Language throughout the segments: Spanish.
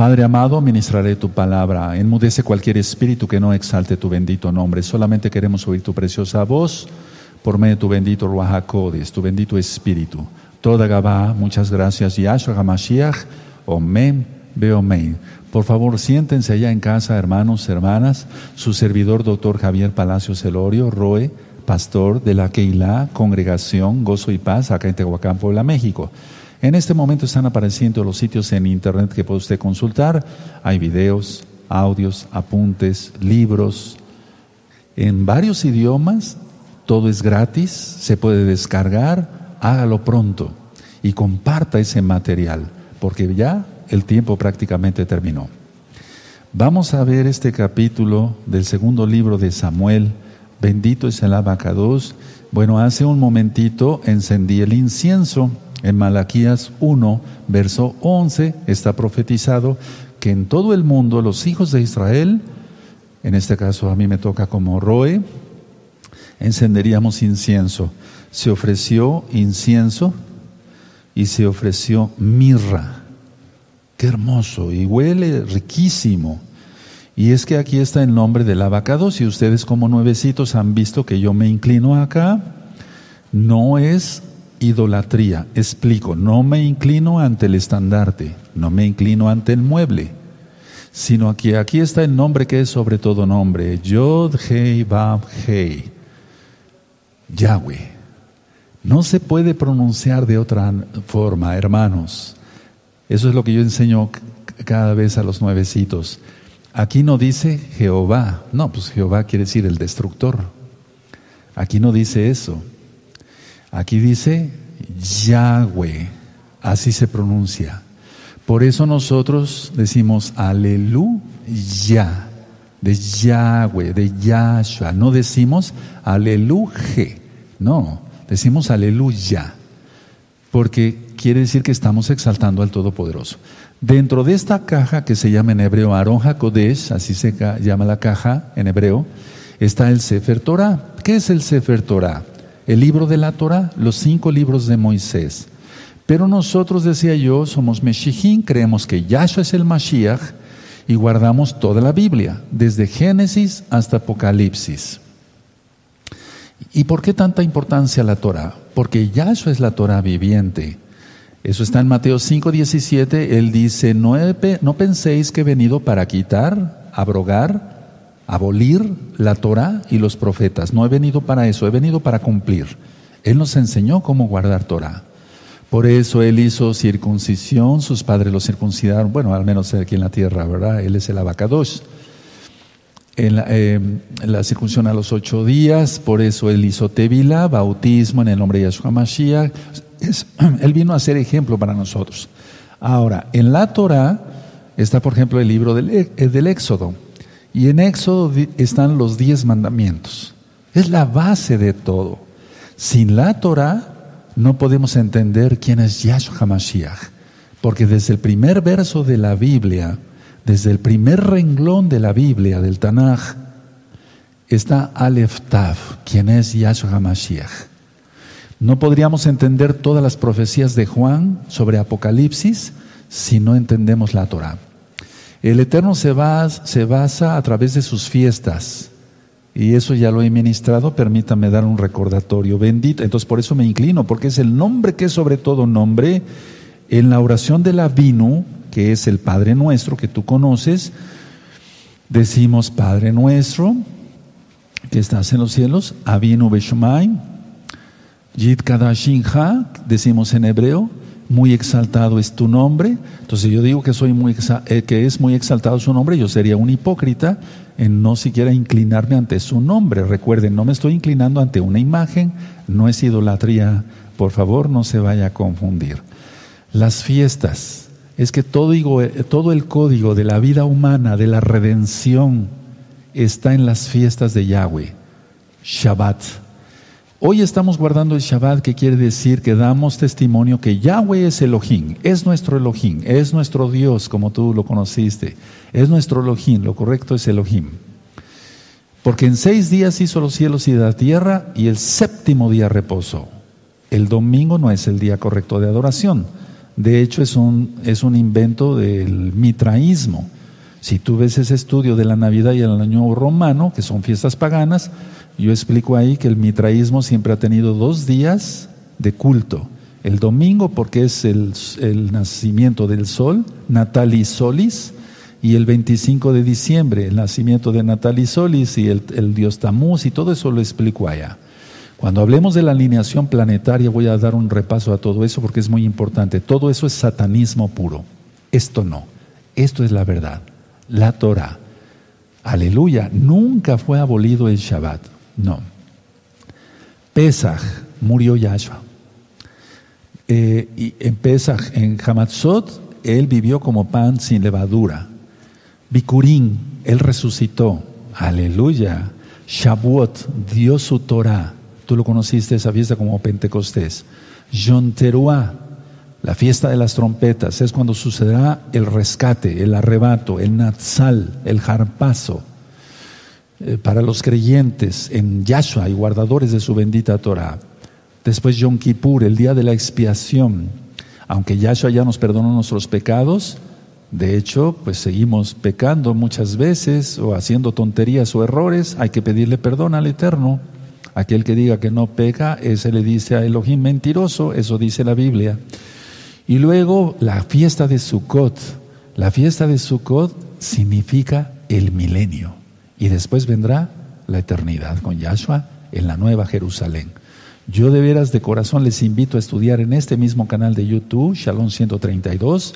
Padre amado, ministraré tu palabra. Enmudece cualquier espíritu que no exalte tu bendito nombre. Solamente queremos oír tu preciosa voz por medio de tu bendito Ruajacodes, tu bendito espíritu. Toda Gabá, muchas gracias. Yahshua HaMashiach, Omen, Beomen. Por favor, siéntense allá en casa, hermanos, hermanas. Su servidor, doctor Javier Palacios Elorio, Roe, pastor de la Keilah, Congregación Gozo y Paz, acá en Tehuacán, Puebla, México. En este momento están apareciendo los sitios en internet que puede usted consultar. Hay videos, audios, apuntes, libros, en varios idiomas. Todo es gratis, se puede descargar hágalo pronto y comparta ese material, porque ya el tiempo prácticamente terminó. Vamos a ver este capítulo del segundo libro de Samuel. Bendito es el abacados. Bueno, hace un momentito encendí el incienso. En Malaquías 1, verso 11, está profetizado que en todo el mundo los hijos de Israel, en este caso a mí me toca como Roe, encenderíamos incienso se ofreció incienso y se ofreció mirra. Qué hermoso y huele riquísimo. Y es que aquí está el nombre del abacado. Si ustedes como nuevecitos han visto que yo me inclino acá, no es idolatría. Explico, no me inclino ante el estandarte, no me inclino ante el mueble, sino que aquí está el nombre que es sobre todo nombre, Yod Hei Bab Hei, Yahweh. No se puede pronunciar de otra forma, hermanos. Eso es lo que yo enseño cada vez a los nuevecitos. Aquí no dice Jehová. No, pues Jehová quiere decir el destructor. Aquí no dice eso. Aquí dice Yahweh. Así se pronuncia. Por eso nosotros decimos aleluya. De Yahweh, de Yahshua. No decimos aleluje. No. Decimos aleluya, porque quiere decir que estamos exaltando al Todopoderoso. Dentro de esta caja que se llama en hebreo Aron HaKodesh, así se llama la caja en hebreo, está el Sefer Torah. ¿Qué es el Sefer Torah? El libro de la Torah, los cinco libros de Moisés. Pero nosotros, decía yo, somos Meshijín, creemos que Yahshua es el Mashiach y guardamos toda la Biblia, desde Génesis hasta Apocalipsis. ¿Y por qué tanta importancia la Torah? Porque Yahshua es la Torah viviente. Eso está en Mateo 5, 17. Él dice, no, no penséis que he venido para quitar, abrogar, abolir la Torah y los profetas. No he venido para eso, he venido para cumplir. Él nos enseñó cómo guardar Torah. Por eso Él hizo circuncisión, sus padres lo circuncidaron, bueno, al menos aquí en la tierra, ¿verdad? Él es el abacados en la, circuncisión a los ocho días, por eso él hizo Tevila, bautismo en el nombre de Yahshua Mashiach. él vino a ser ejemplo para nosotros. Ahora, en la Torah está, por ejemplo, el libro del, del Éxodo. Y en Éxodo están los diez mandamientos. Es la base de todo. Sin la Torah no podemos entender quién es Yahshua Mashiach. Porque desde el primer verso de la Biblia, desde el primer renglón de la Biblia, del Tanaj, está Aleph Tav, quien es Yahshua HaMashiach. No podríamos entender todas las profecías de Juan sobre Apocalipsis si no entendemos la Torah. El Eterno se, basa a través de sus fiestas. Y eso ya lo he ministrado, permítame dar un recordatorio bendito. Entonces por eso me inclino, porque es el nombre que es sobre todo nombre. En la oración de la Vinu, que es el Padre nuestro que tú conoces, decimos Padre nuestro que estás en los cielos, Avinu Beshmai, Yid Kadashinha, decimos en hebreo, muy exaltado es tu nombre. Entonces yo digo que soy muy eh, que es muy exaltado su nombre, yo sería un hipócrita en no siquiera inclinarme ante su nombre. Recuerden, no me estoy inclinando ante una imagen, no es idolatría. Por favor, no se vaya a confundir. Las fiestas, es que todo, todo el código de la vida humana, de la redención, está en las fiestas de Yahweh, Shabbat. Hoy estamos guardando el Shabbat, que quiere decir que damos testimonio que Yahweh es Elohim, es nuestro Elohim, es nuestro Dios, como tú lo conociste, es nuestro Elohim, lo correcto es Elohim. Porque en seis días hizo los cielos y la tierra y el séptimo día reposó. El domingo no es el día correcto de adoración De hecho, es un, es un invento del mitraísmo. Si tú ves ese estudio de la Navidad y el Año Romano, que son fiestas paganas, yo explico ahí que el mitraísmo siempre ha tenido dos días de culto. El domingo porque es el, nacimiento del sol, Natalis Solis, y el 25 de diciembre, el nacimiento de Natalis Solis y el, el dios Tamuz, y todo eso lo explico allá. Cuando hablemos de la alineación planetaria voy a dar un repaso a todo eso porque es muy importante. Todo eso es satanismo puro. Esto no. Esto es la verdad. La Torah. Aleluya. Nunca fue abolido el Shabbat. No. Pesach murió Yahshua. Eh, y en Pesach, en Hamatzot, él vivió como pan sin levadura. Bikurín, él resucitó. Aleluya. Shavuot dio su Torah. Tú lo conociste esa fiesta como Pentecostés. Yom Teruah, la fiesta de las trompetas, es cuando sucederá el rescate, el arrebato, el natsal, el jarpazo. Eh, para los creyentes en Yahshua y guardadores de su bendita Torah. Después Yom Kippur, el día de la expiación. Aunque Yahshua ya nos perdonó nuestros pecados, de hecho, pues seguimos pecando muchas veces o haciendo tonterías o errores, hay que pedirle perdón al Eterno. Aquel que diga que no peca, ese le dice a Elohim mentiroso, eso dice la Biblia. Y luego la fiesta de Sukkot. La fiesta de Sukkot significa el milenio. Y después vendrá la eternidad con Yahshua en la nueva Jerusalén. Yo de veras de corazón les invito a estudiar en este mismo canal de YouTube, Shalom 132.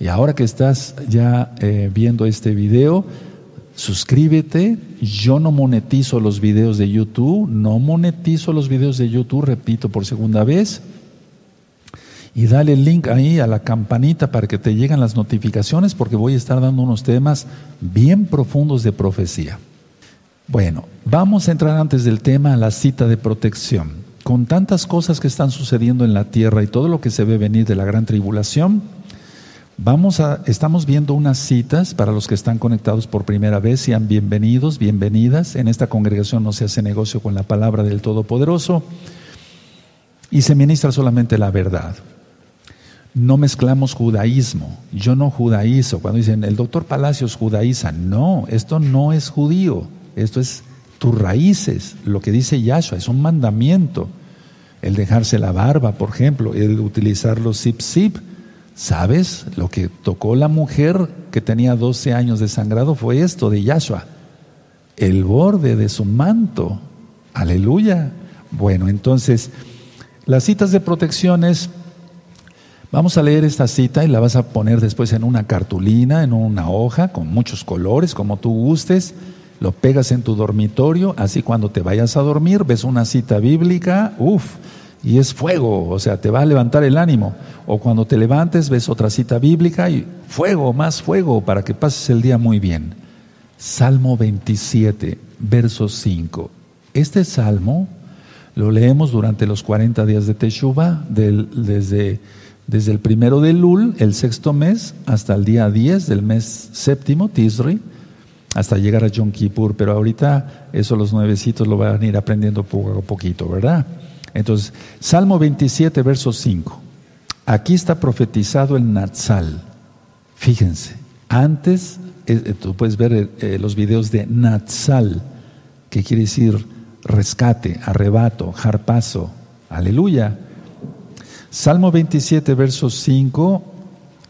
Y ahora que estás ya eh, viendo este video, suscríbete. Yo no monetizo los videos de YouTube, no monetizo los videos de YouTube, repito por segunda vez. Y dale el link ahí a la campanita para que te lleguen las notificaciones porque voy a estar dando unos temas bien profundos de profecía. Bueno, vamos a entrar antes del tema a la cita de protección. Con tantas cosas que están sucediendo en la tierra y todo lo que se ve venir de la gran tribulación, Vamos a, estamos viendo unas citas para los que están conectados por primera vez, sean bienvenidos, bienvenidas. En esta congregación no se hace negocio con la palabra del Todopoderoso y se ministra solamente la verdad. No mezclamos judaísmo. Yo no judaizo. Cuando dicen el doctor Palacios judaiza, no, esto no es judío. Esto es tus raíces. Lo que dice Yahshua es un mandamiento. El dejarse la barba, por ejemplo, el utilizar los zip zip ¿Sabes? Lo que tocó la mujer que tenía 12 años de sangrado fue esto de Yahshua. El borde de su manto. Aleluya. Bueno, entonces, las citas de protección es, vamos a leer esta cita y la vas a poner después en una cartulina, en una hoja, con muchos colores, como tú gustes. Lo pegas en tu dormitorio, así cuando te vayas a dormir, ves una cita bíblica, uff, y es fuego, o sea, te va a levantar el ánimo. O cuando te levantes ves otra cita bíblica y fuego, más fuego, para que pases el día muy bien. Salmo 27, verso 5. Este salmo lo leemos durante los 40 días de Teshuvah, desde, desde el primero de Lul, el sexto mes, hasta el día 10 del mes séptimo, Tisri, hasta llegar a Yom Kippur. Pero ahorita eso los nuevecitos lo van a ir aprendiendo poco a poquito, ¿verdad? Entonces, Salmo 27, verso 5. Aquí está profetizado el Natsal. Fíjense, antes, eh, eh, tú puedes ver eh, los videos de Natsal, que quiere decir rescate, arrebato, jarpazo. Aleluya. Salmo 27, verso 5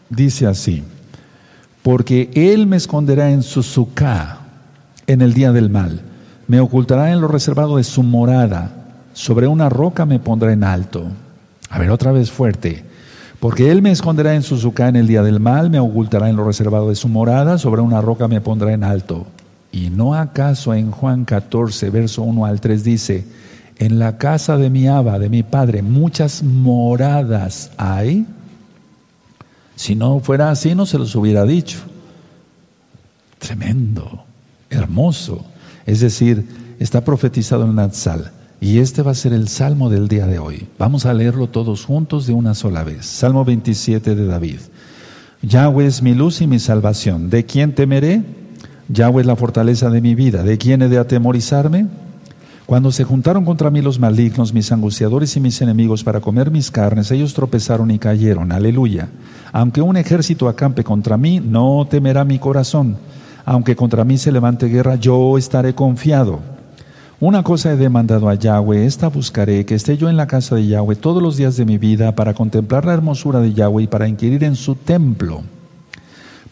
dice así: Porque Él me esconderá en su en el día del mal, me ocultará en lo reservado de su morada sobre una roca me pondrá en alto. A ver, otra vez fuerte. Porque Él me esconderá en su en el día del mal, me ocultará en lo reservado de su morada, sobre una roca me pondrá en alto. ¿Y no acaso en Juan 14, verso 1 al 3 dice, en la casa de mi aba, de mi padre, muchas moradas hay? Si no fuera así, no se los hubiera dicho. Tremendo, hermoso. Es decir, está profetizado en Natsal. Y este va a ser el salmo del día de hoy. Vamos a leerlo todos juntos de una sola vez. Salmo 27 de David. Yahweh es mi luz y mi salvación. ¿De quién temeré? Yahweh es la fortaleza de mi vida. ¿De quién he de atemorizarme? Cuando se juntaron contra mí los malignos, mis angustiadores y mis enemigos para comer mis carnes, ellos tropezaron y cayeron. Aleluya. Aunque un ejército acampe contra mí, no temerá mi corazón. Aunque contra mí se levante guerra, yo estaré confiado. Una cosa he demandado a Yahweh, esta buscaré, que esté yo en la casa de Yahweh todos los días de mi vida para contemplar la hermosura de Yahweh y para inquirir en su templo.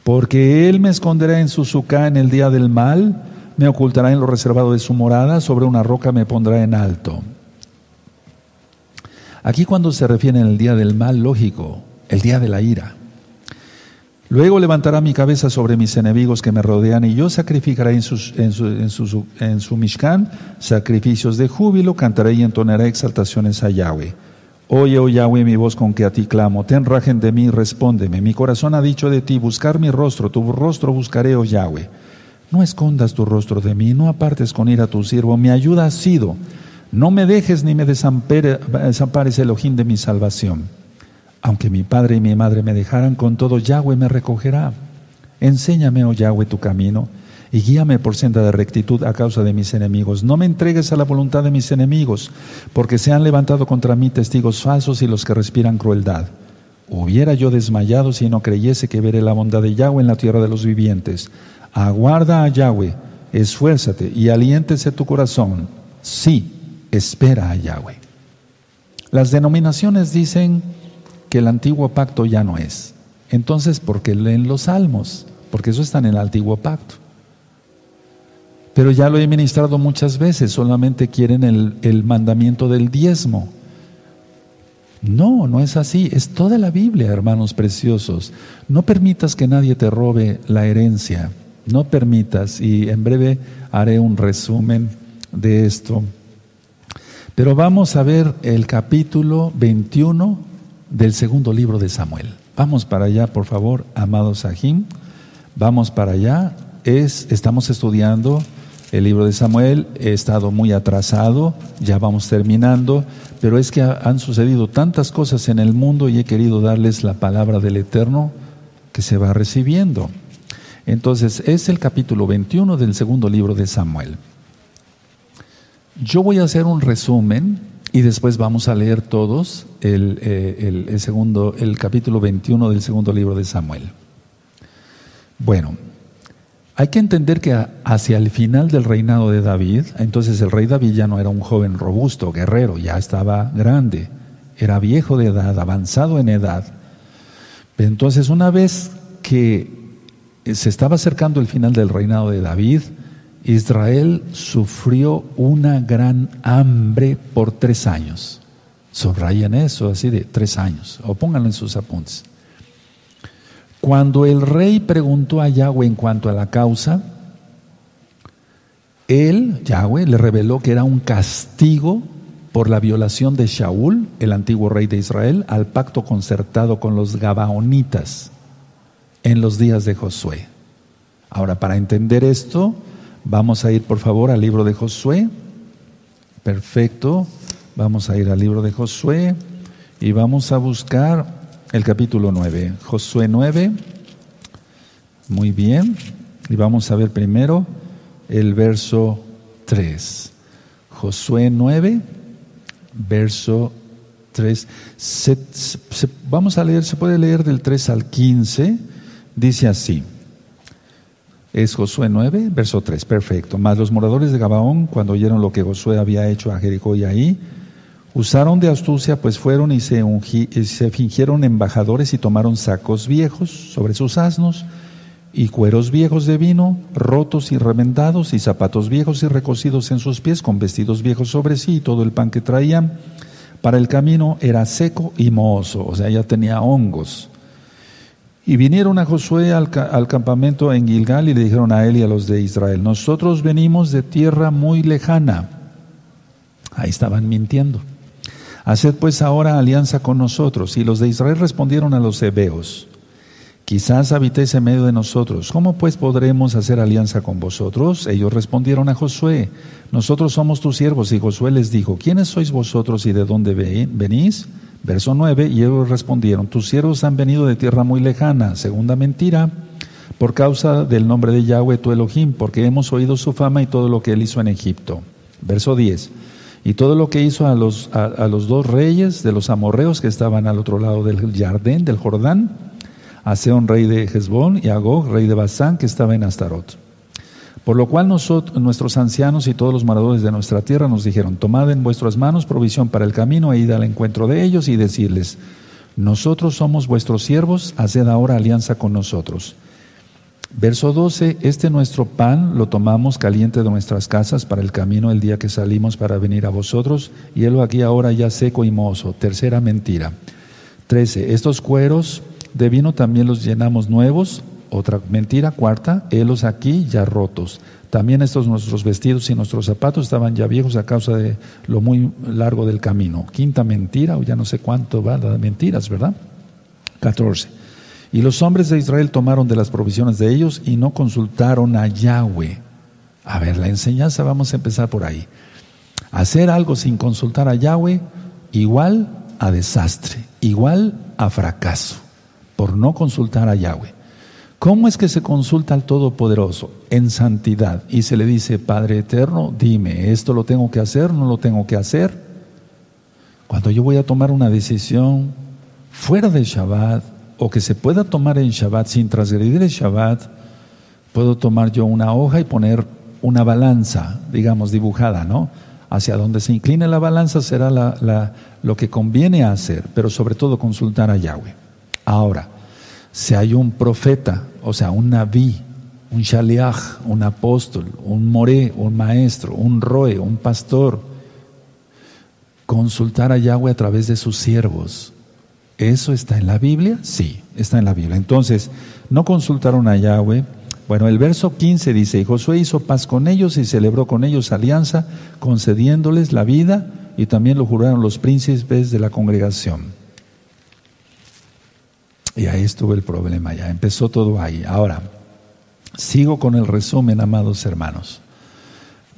Porque Él me esconderá en su sucá en el día del mal, me ocultará en lo reservado de su morada, sobre una roca me pondrá en alto. Aquí cuando se refiere el día del mal, lógico, el día de la ira. Luego levantará mi cabeza sobre mis enemigos que me rodean y yo sacrificaré en, en, su, en, su, en su Mishkan sacrificios de júbilo, cantaré y entonaré exaltaciones a Yahweh. Oye, oh Yahweh, mi voz con que a ti clamo, ten rajen de mí, respóndeme. Mi corazón ha dicho de ti, buscar mi rostro, tu rostro buscaré, oh Yahweh. No escondas tu rostro de mí, no apartes con ira a tu siervo, mi ayuda ha sido. No me dejes ni me desampares el ojín de mi salvación. Aunque mi padre y mi madre me dejaran, con todo Yahweh me recogerá. Enséñame, oh Yahweh, tu camino y guíame por senda de rectitud a causa de mis enemigos. No me entregues a la voluntad de mis enemigos, porque se han levantado contra mí testigos falsos y los que respiran crueldad. Hubiera yo desmayado si no creyese que veré la bondad de Yahweh en la tierra de los vivientes. Aguarda a Yahweh, esfuérzate y aliéntese tu corazón. Sí, espera a Yahweh. Las denominaciones dicen que el antiguo pacto ya no es. Entonces, ¿por qué leen los salmos? Porque eso está en el antiguo pacto. Pero ya lo he ministrado muchas veces, solamente quieren el, el mandamiento del diezmo. No, no es así, es toda la Biblia, hermanos preciosos. No permitas que nadie te robe la herencia, no permitas, y en breve haré un resumen de esto. Pero vamos a ver el capítulo 21 del segundo libro de Samuel. Vamos para allá, por favor, amados Sahim. Vamos para allá. Es, estamos estudiando el libro de Samuel. He estado muy atrasado, ya vamos terminando, pero es que han sucedido tantas cosas en el mundo y he querido darles la palabra del Eterno que se va recibiendo. Entonces, es el capítulo 21 del segundo libro de Samuel. Yo voy a hacer un resumen y después vamos a leer todos eh, el, segundo, el capítulo 21 del segundo libro de Samuel. Bueno, hay que entender que hacia el final del reinado de David, entonces el rey David ya no era un joven robusto, guerrero, ya estaba grande, era viejo de edad, avanzado en edad. Entonces una vez que se estaba acercando el final del reinado de David, Israel sufrió una gran hambre por tres años. Subrayan eso, así de tres años, o pónganlo en sus apuntes. Cuando el rey preguntó a Yahweh en cuanto a la causa, él, Yahweh, le reveló que era un castigo por la violación de Shaul, el antiguo rey de Israel, al pacto concertado con los Gabaonitas en los días de Josué. Ahora, para entender esto, Vamos a ir, por favor, al libro de Josué. Perfecto. Vamos a ir al libro de Josué y vamos a buscar el capítulo 9. Josué 9. Muy bien. Y vamos a ver primero el verso 3. Josué 9, verso 3. vamos a leer, se puede leer del 3 al 15. Dice así. Es Josué 9, verso 3, perfecto. Mas los moradores de Gabaón, cuando oyeron lo que Josué había hecho a Jericó y ahí, usaron de astucia, pues fueron y se, se fingieron embajadores y tomaron sacos viejos sobre sus asnos y cueros viejos de vino, rotos y remendados, y zapatos viejos y recocidos en sus pies, con vestidos viejos sobre sí, y todo el pan que traían para el camino era seco y mohoso, o sea, ya tenía hongos. Y vinieron a Josué al, campamento en Gilgal y le dijeron a él y a los de Israel, nosotros venimos de tierra muy lejana. Ahí estaban mintiendo. Haced pues ahora alianza con nosotros. Y los de Israel respondieron a los hebeos, quizás habitéis en medio de nosotros. ¿Cómo pues podremos hacer alianza con vosotros? Ellos respondieron a Josué, nosotros somos tus siervos. Y Josué les dijo, ¿quiénes sois vosotros y de dónde venís? Verso 9, y ellos respondieron, tus siervos han venido de tierra muy lejana, segunda mentira, por causa del nombre de Yahweh tu Elohim, porque hemos oído su fama y todo lo que él hizo en Egipto. Verso 10. Y todo lo que hizo a los, a, los dos reyes de los amorreos que estaban al otro lado del Jardín, del Jordán, a Seón, rey de Hezbón, y a Gog, rey de Basán, que estaba en Astarot. Por lo cual nosotros, nuestros ancianos y todos los moradores de nuestra tierra nos dijeron, tomad en vuestras manos provisión para el camino e id al encuentro de ellos y decirles, nosotros somos vuestros siervos, haced ahora alianza con nosotros. Verso 12, este nuestro pan lo tomamos caliente de nuestras casas para el camino el día que salimos para venir a vosotros, y él aquí ahora ya seco y mozo. Tercera mentira. 13, estos cueros de vino también los llenamos nuevos. Otra mentira. Cuarta, helos aquí ya rotos. También estos nuestros vestidos y nuestros zapatos estaban ya viejos a causa de lo muy largo del camino. Quinta mentira, o ya no sé cuánto va de mentiras, ¿verdad? 14. Y los hombres de Israel tomaron de las provisiones de ellos y no consultaron a Yahweh. A ver, la enseñanza vamos a empezar por ahí. Hacer algo sin consultar a Yahweh igual a desastre, igual a fracaso, por no consultar a Yahweh. ¿Cómo es que se consulta al Todopoderoso? En santidad. Y se le dice, Padre Eterno, dime, ¿esto lo tengo que hacer? ¿No lo tengo que hacer? Cuando yo voy a tomar una decisión fuera del Shabbat, o que se pueda tomar en Shabbat sin transgredir el Shabbat, puedo tomar yo una hoja y poner una balanza, digamos, dibujada, ¿no? Hacia donde se incline la balanza será lo que conviene hacer, pero sobre todo consultar a Yahweh. Ahora, si hay un profeta, o sea, un naví, un shaliach, un apóstol, un moré, un maestro, un roe, un pastor, consultar a Yahweh a través de sus siervos, ¿Eso está en la Biblia? Sí, está en la Biblia. Entonces, no consultaron a Yahweh. Bueno, el verso 15 dice, y Josué hizo paz con ellos y celebró con ellos alianza, concediéndoles la vida, y también lo juraron los príncipes de la congregación. Y ahí estuvo el problema, ya empezó todo ahí. Ahora, sigo con el resumen, amados hermanos.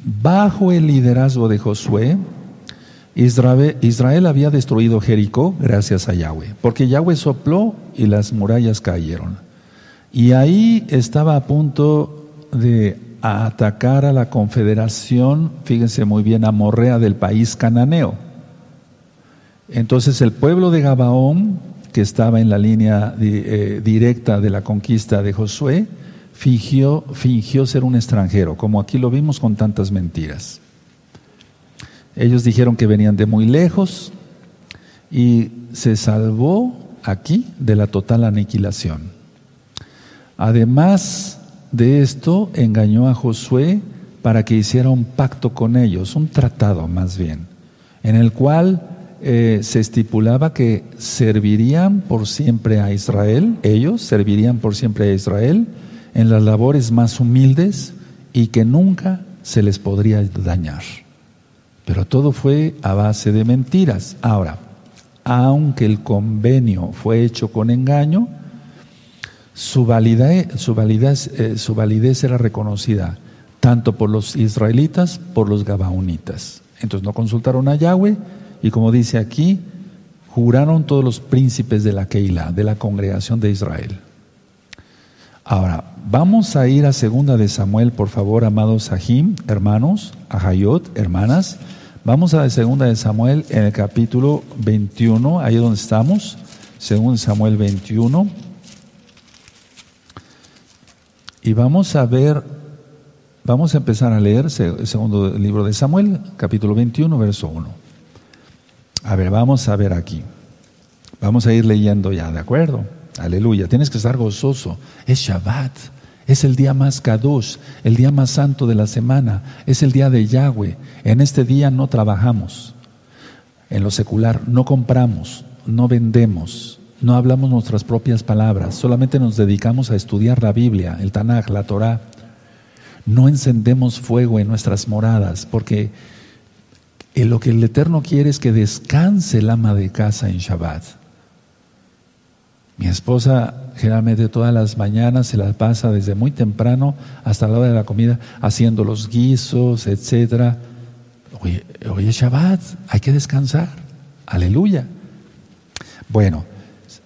Bajo el liderazgo de Josué, Israel, había destruido Jericó gracias a Yahweh, porque Yahweh sopló y las murallas cayeron. Y ahí estaba a punto de atacar a la confederación, fíjense muy bien, amorrea del país cananeo. Entonces el pueblo de Gabaón, que estaba en la línea eh, directa de la conquista de Josué, fingió, fingió ser un extranjero, como aquí lo vimos con tantas mentiras. Ellos dijeron que venían de muy lejos y se salvó aquí de la total aniquilación. Además de esto, engañó a Josué para que hiciera un pacto con ellos, un tratado más bien, en el cual eh, se estipulaba que servirían por siempre a Israel, ellos servirían por siempre a Israel en las labores más humildes y que nunca se les podría dañar. Pero todo fue a base de mentiras. Ahora, aunque el convenio fue hecho con engaño, su validez, su validez, eh, su validez era reconocida tanto por los israelitas, por los gabaonitas. Entonces no consultaron a Yahweh y como dice aquí, juraron todos los príncipes de la Keilah, de la congregación de Israel. Ahora, vamos a ir a segunda de Samuel, por favor, amados Sahim, hermanos, Ahayot, hermanas. Vamos a segunda de Samuel en el capítulo 21, ahí donde estamos, según Samuel 21. Y vamos a ver, vamos a empezar a leer el segundo libro de Samuel, capítulo 21, verso 1. A ver, vamos a ver aquí. Vamos a ir leyendo ya, ¿de acuerdo? Aleluya. Tienes que estar gozoso. Es Shabbat. Es el día más kadosh, el día más santo de la semana, es el día de Yahweh. En este día no trabajamos. En lo secular no compramos, no vendemos, no hablamos nuestras propias palabras, solamente nos dedicamos a estudiar la Biblia, el Tanakh, la Torah. No encendemos fuego en nuestras moradas, porque lo que el Eterno quiere es que descanse el ama de casa en Shabbat. Mi esposa generalmente todas las mañanas se la pasa desde muy temprano hasta la hora de la comida haciendo los guisos, etc. Hoy, es Shabbat, hay que descansar. Aleluya. Bueno,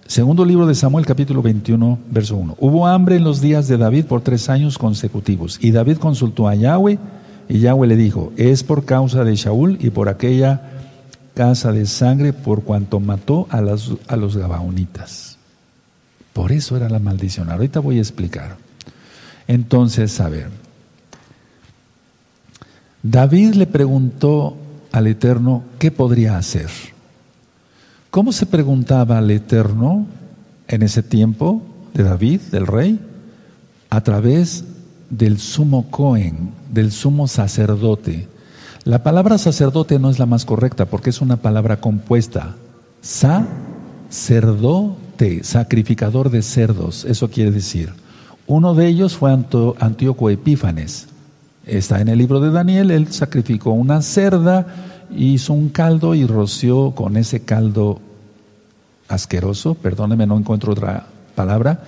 segundo libro de Samuel capítulo 21, verso 1. Hubo hambre en los días de David por tres años consecutivos y David consultó a Yahweh Y Yahweh le dijo, es por causa de Shaul y por aquella casa de sangre por cuanto mató a, a los Gabaonitas. Por eso era la maldición. Ahorita voy a explicar. Entonces, a ver, David le preguntó al Eterno qué podría hacer. ¿Cómo se preguntaba al Eterno en ese tiempo de David, del rey? A través del sumo Cohen, del sumo sacerdote. La palabra sacerdote no es la más correcta porque es una palabra compuesta. Sacerdote, sacrificador de cerdos, eso quiere decir. Uno de ellos fue Antíoco Epífanes. Está en el libro de Daniel, él sacrificó una cerda, hizo un caldo y roció con ese caldo asqueroso, perdóneme, no encuentro otra palabra,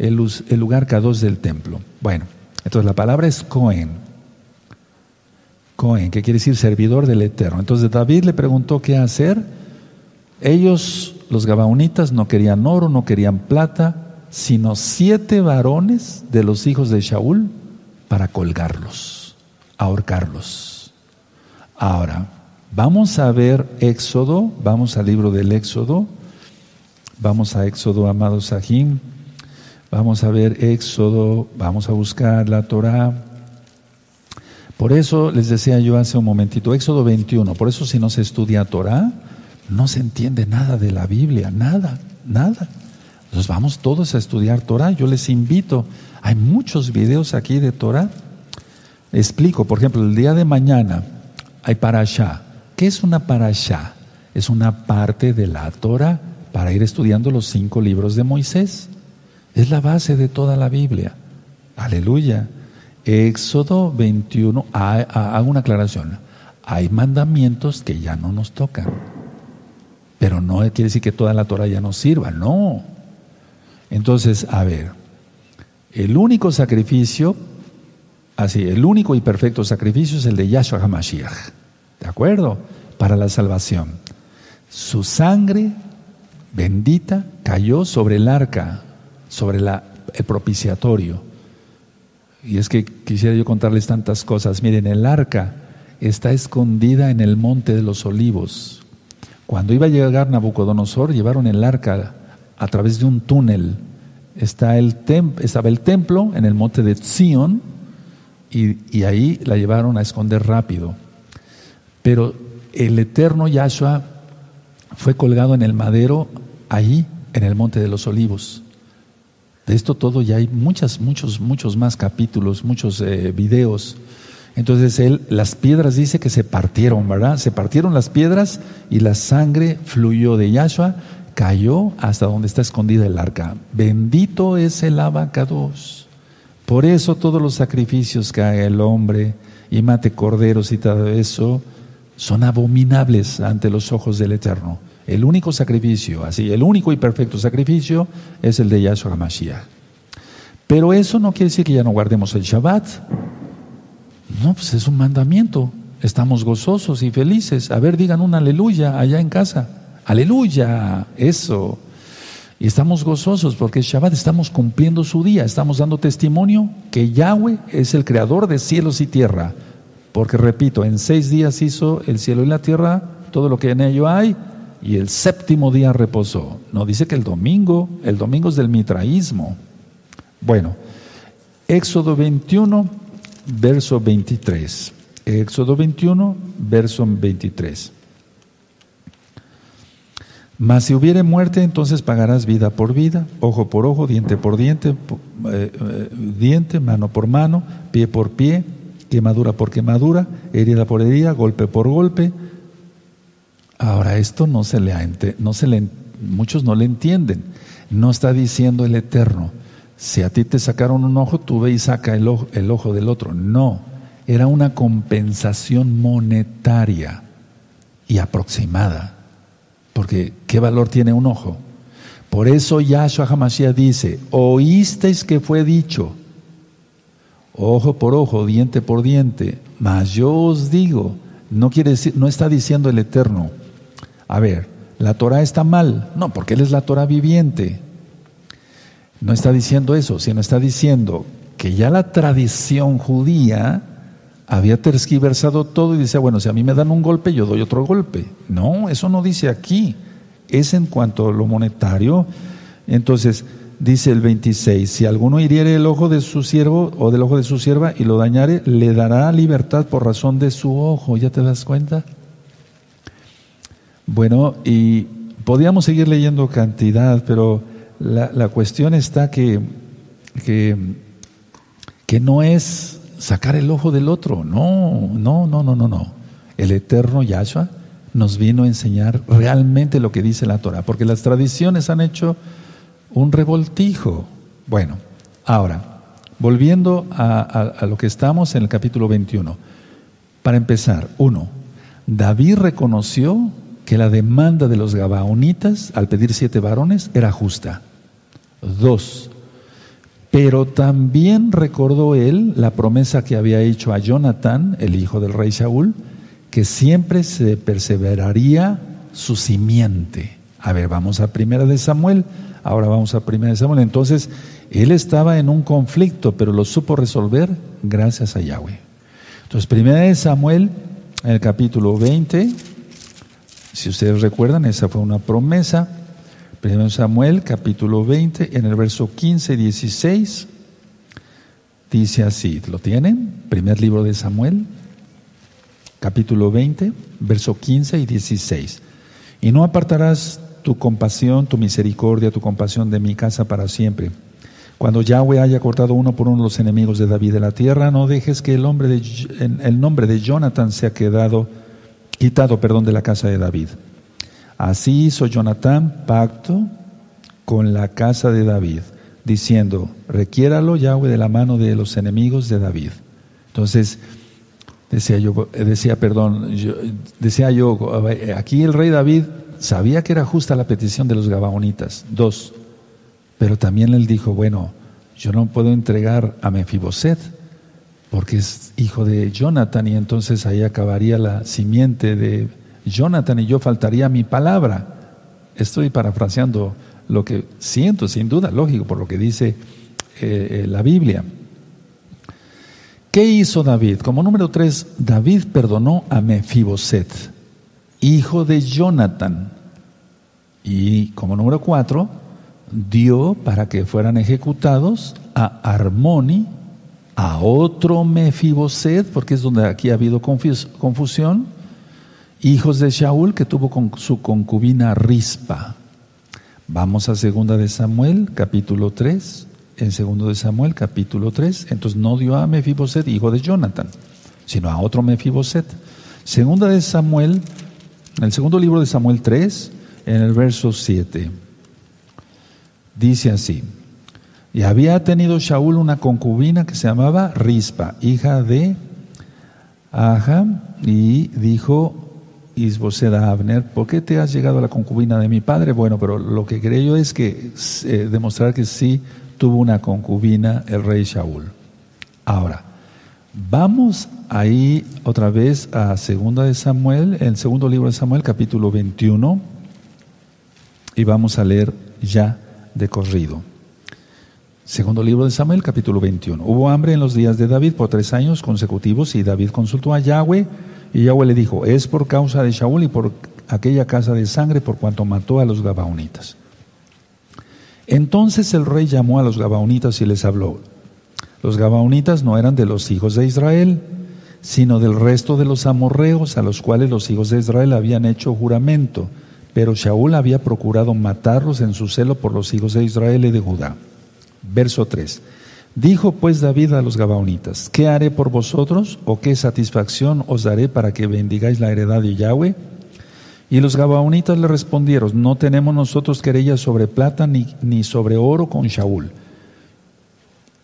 el, lugar K2 del templo. Bueno, entonces la palabra es Cohen. Que quiere decir servidor del Eterno. Entonces David le preguntó qué hacer. Ellos, los gabaonitas, no querían oro, no querían plata, sino siete varones de los hijos de Shaul para colgarlos, ahorcarlos. Ahora, vamos a ver Éxodo, vamos al libro del Éxodo, vamos a Éxodo, amados Sahim, vamos a ver Éxodo, vamos a buscar la Torah. Por eso les decía yo hace un momentito, Éxodo 21, por eso si no se estudia Torah, no se entiende nada de la Biblia, nada, nada. Entonces vamos todos a estudiar Torah. Yo les invito. Hay muchos videos aquí de Torah. Explico, por ejemplo, el día de mañana hay parashá. ¿Qué es una parashá? Es una parte de la Torah para ir estudiando los cinco libros de Moisés. Es la base de toda la Biblia. Aleluya. Éxodo 21, hago una aclaración. Hay mandamientos que ya no nos tocan. Pero no quiere decir que toda la Torah ya nos sirva, no. Entonces, a ver, el único sacrificio, así, el único y perfecto sacrificio es el de Yahshua HaMashiach, ¿de acuerdo? Para la salvación. Su sangre bendita cayó sobre el arca, sobre el propiciatorio. Y es que quisiera yo contarles tantas cosas. Miren, el arca está escondida en el monte de los olivos. Cuando iba a llegar Nabucodonosor, llevaron el arca a través de un túnel. Está el estaba el templo en el monte de Zion y, ahí la llevaron a esconder rápido. Pero el eterno Yahshua fue colgado en el madero ahí, en el monte de los olivos. De esto todo ya hay muchas, muchos, muchos más capítulos, muchos eh, videos. Entonces él, las piedras dice que se partieron, ¿verdad? Se partieron las piedras y la sangre fluyó de Yahshua cayó hasta donde está escondida el arca. Bendito es el abacados. Por eso todos los sacrificios que haga el hombre y mate corderos y todo eso son abominables ante los ojos del Eterno. El único sacrificio, así, el único y perfecto sacrificio es el de Yahshua HaMashiach. Pero eso no quiere decir que ya no guardemos el Shabbat. No, pues es un mandamiento. Estamos gozosos y felices. A ver, digan un aleluya allá en casa. Aleluya, eso. Y estamos gozosos porque Shabbat estamos cumpliendo su día, estamos dando testimonio que Yahweh es el creador de cielos y tierra. Porque repito, en seis días hizo el cielo y la tierra, todo lo que en ello hay, y el séptimo día reposó. No dice que el domingo, el domingo es del mitraísmo. Bueno, Éxodo 21, verso 23. Éxodo 21, verso 23. Mas si hubiere muerte, entonces pagarás vida por vida, ojo por ojo, diente por diente, eh, eh, diente, mano por mano, pie por pie, quemadura por quemadura, herida por herida, golpe por golpe. Ahora esto no se le, no se le muchos no le entienden. No está diciendo el Eterno, si a ti te sacaron un ojo, tú ve y saca el ojo, el ojo del otro. No, era una compensación monetaria y aproximada. Porque ¿qué valor tiene un ojo? Por eso Yahshua Hamashiach dice, oísteis que fue dicho, ojo por ojo, diente por diente, mas yo os digo, no quiere decir, no está diciendo el Eterno, a ver, la Torah está mal, no, porque Él es la Torah viviente. No está diciendo eso, sino está diciendo que ya la tradición judía había tergiversado todo y decía, bueno, si a mí me dan un golpe, yo doy otro golpe. No, eso no dice aquí. Es en cuanto a lo monetario. Entonces, dice el 26, si alguno hiriere el ojo de su siervo o del ojo de su sierva y lo dañare, le dará libertad por razón de su ojo. ¿Ya te das cuenta? Bueno, y podíamos seguir leyendo cantidad, pero la, la cuestión está que, que, que no es sacar el ojo del otro. No, no, no, no, no, no. El eterno Yahshua nos vino a enseñar realmente lo que dice la Torah, porque las tradiciones han hecho un revoltijo. Bueno, ahora, volviendo a, lo que estamos en el capítulo 21. Para empezar, uno, David reconoció que la demanda de los Gabaonitas al pedir siete varones era justa. Dos, pero también recordó él la promesa que había hecho a Jonathan, el hijo del rey Saúl, que siempre se perseveraría su simiente. A ver, vamos a primera de Samuel. Ahora vamos a primera de Samuel. Entonces, él estaba en un conflicto, pero lo supo resolver gracias a Yahweh. Entonces, primera de Samuel, en el capítulo 20, si ustedes recuerdan, esa fue una promesa Primero Samuel, capítulo 20, en el verso 15 y 16, dice así, ¿lo tienen? Primer libro de Samuel, capítulo 20, verso 15 y 16. Y no apartarás tu compasión, tu misericordia, tu compasión de mi casa para siempre. Cuando Yahweh haya cortado uno por uno los enemigos de David de la tierra, no dejes que el, hombre de, el nombre de Jonathan sea quedado, quitado perdón, de la casa de David. Así hizo Jonatán pacto con la casa de David, diciendo, requiéralo Yahweh de la mano de los enemigos de David. Entonces, decía yo, decía, perdón, decía yo, aquí el rey David sabía que era justa la petición de los Gabaonitas, dos, pero también él dijo, bueno, yo no puedo entregar a Mefiboset, porque es hijo de Jonathan, y entonces ahí acabaría la simiente de Jonathan y yo faltaría mi palabra. Estoy parafraseando lo que siento, sin duda, lógico, por lo que dice eh, eh, la Biblia. ¿Qué hizo David? Como número tres, David perdonó a Mefiboset, hijo de Jonathan. Y como número cuatro, dio para que fueran ejecutados a Armoni, a otro Mefiboset, porque es donde aquí ha habido confusión, hijos de Shaul que tuvo con su concubina Rispa. Vamos a segunda de Samuel, capítulo 3. En segundo de Samuel, capítulo 3. Entonces no dio a Mefiboset, hijo de Jonathan, sino a otro Mefiboset. Segunda de Samuel, en el segundo libro de Samuel 3, en el verso 7. Dice así: Y había tenido Shaul una concubina que se llamaba Rispa, hija de Aja, y dijo Isbosed a Abner, ¿por qué te has llegado a la concubina de mi padre? Bueno, pero lo que creo es que eh, demostrar que sí tuvo una concubina el rey Shaul. Ahora, vamos ahí otra vez a segunda de Samuel, el segundo libro de Samuel, capítulo 21, y vamos a leer ya de corrido. Segundo libro de Samuel, capítulo 21. Hubo hambre en los días de David por tres años consecutivos y David consultó a Yahweh y Yahweh le dijo, es por causa de Shaul y por aquella casa de sangre por cuanto mató a los Gabaonitas. Entonces el rey llamó a los Gabaonitas y les habló. Los Gabaonitas no eran de los hijos de Israel, sino del resto de los amorreos a los cuales los hijos de Israel habían hecho juramento, pero Shaul había procurado matarlos en su celo por los hijos de Israel y de Judá. Verso 3. Dijo pues David a los Gabaonitas, ¿qué haré por vosotros o qué satisfacción os daré para que bendigáis la heredad de Yahweh? Y los Gabaonitas le respondieron, no tenemos nosotros querella sobre plata ni, ni sobre oro con Shaul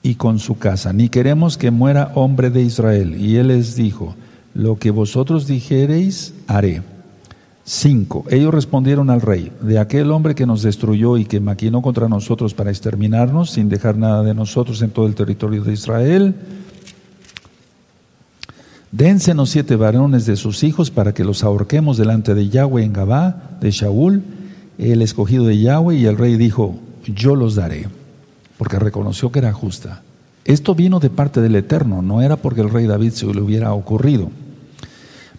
y con su casa, ni queremos que muera hombre de Israel. Y él les dijo, lo que vosotros dijereis, haré. 5. Ellos respondieron al rey, de aquel hombre que nos destruyó y que maquinó contra nosotros para exterminarnos sin dejar nada de nosotros en todo el territorio de Israel. Dénsenos siete varones de sus hijos para que los ahorquemos delante de Yahweh en Gabá, de Shaul, el escogido de Yahweh, y el rey dijo, yo los daré, porque reconoció que era justa. Esto vino de parte del Eterno, no era porque el rey David se le hubiera ocurrido.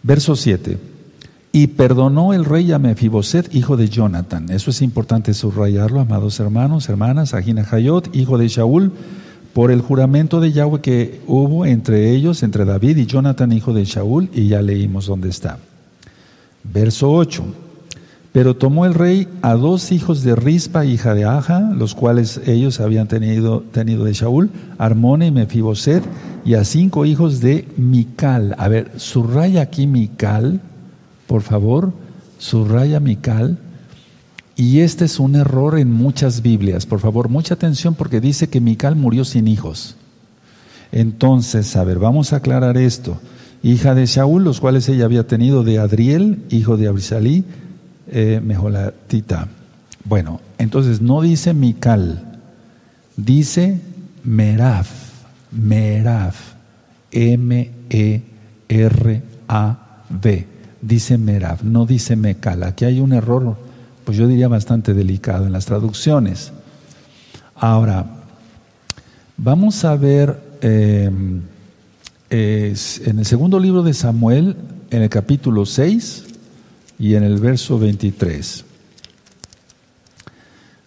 Verso 7. Y perdonó el rey a Mefiboset, hijo de Jonathan. Eso es importante subrayarlo, amados hermanos, hermanas, Agina Hayot, hijo de Shaul, por el juramento de Yahweh que hubo entre ellos, entre David y Jonathan, hijo de Shaul, y ya leímos dónde está. Verso 8. Pero tomó el rey a dos hijos de Rispa, hija de Aja, los cuales ellos habían tenido, de Shaul, Armone y Mefiboset, y a cinco hijos de Mical. A ver, subraya aquí Mical, por favor, subraya Mical. Y este es un error en muchas Biblias. Por favor, mucha atención porque dice que Mical murió sin hijos. Entonces, a ver, vamos a aclarar esto. Hija de Shaul, los cuales ella había tenido de Adriel, hijo de Abrisalí, eh, Mejolatita. Bueno, entonces no dice Mical, dice Meraf, Meraf, M-E-R-A-V, dice Meraf, no dice Mecal. Aquí hay un error, pues yo diría bastante delicado en las traducciones. Ahora, vamos a ver eh, en el segundo libro de Samuel, en el capítulo 6, y en el verso 23.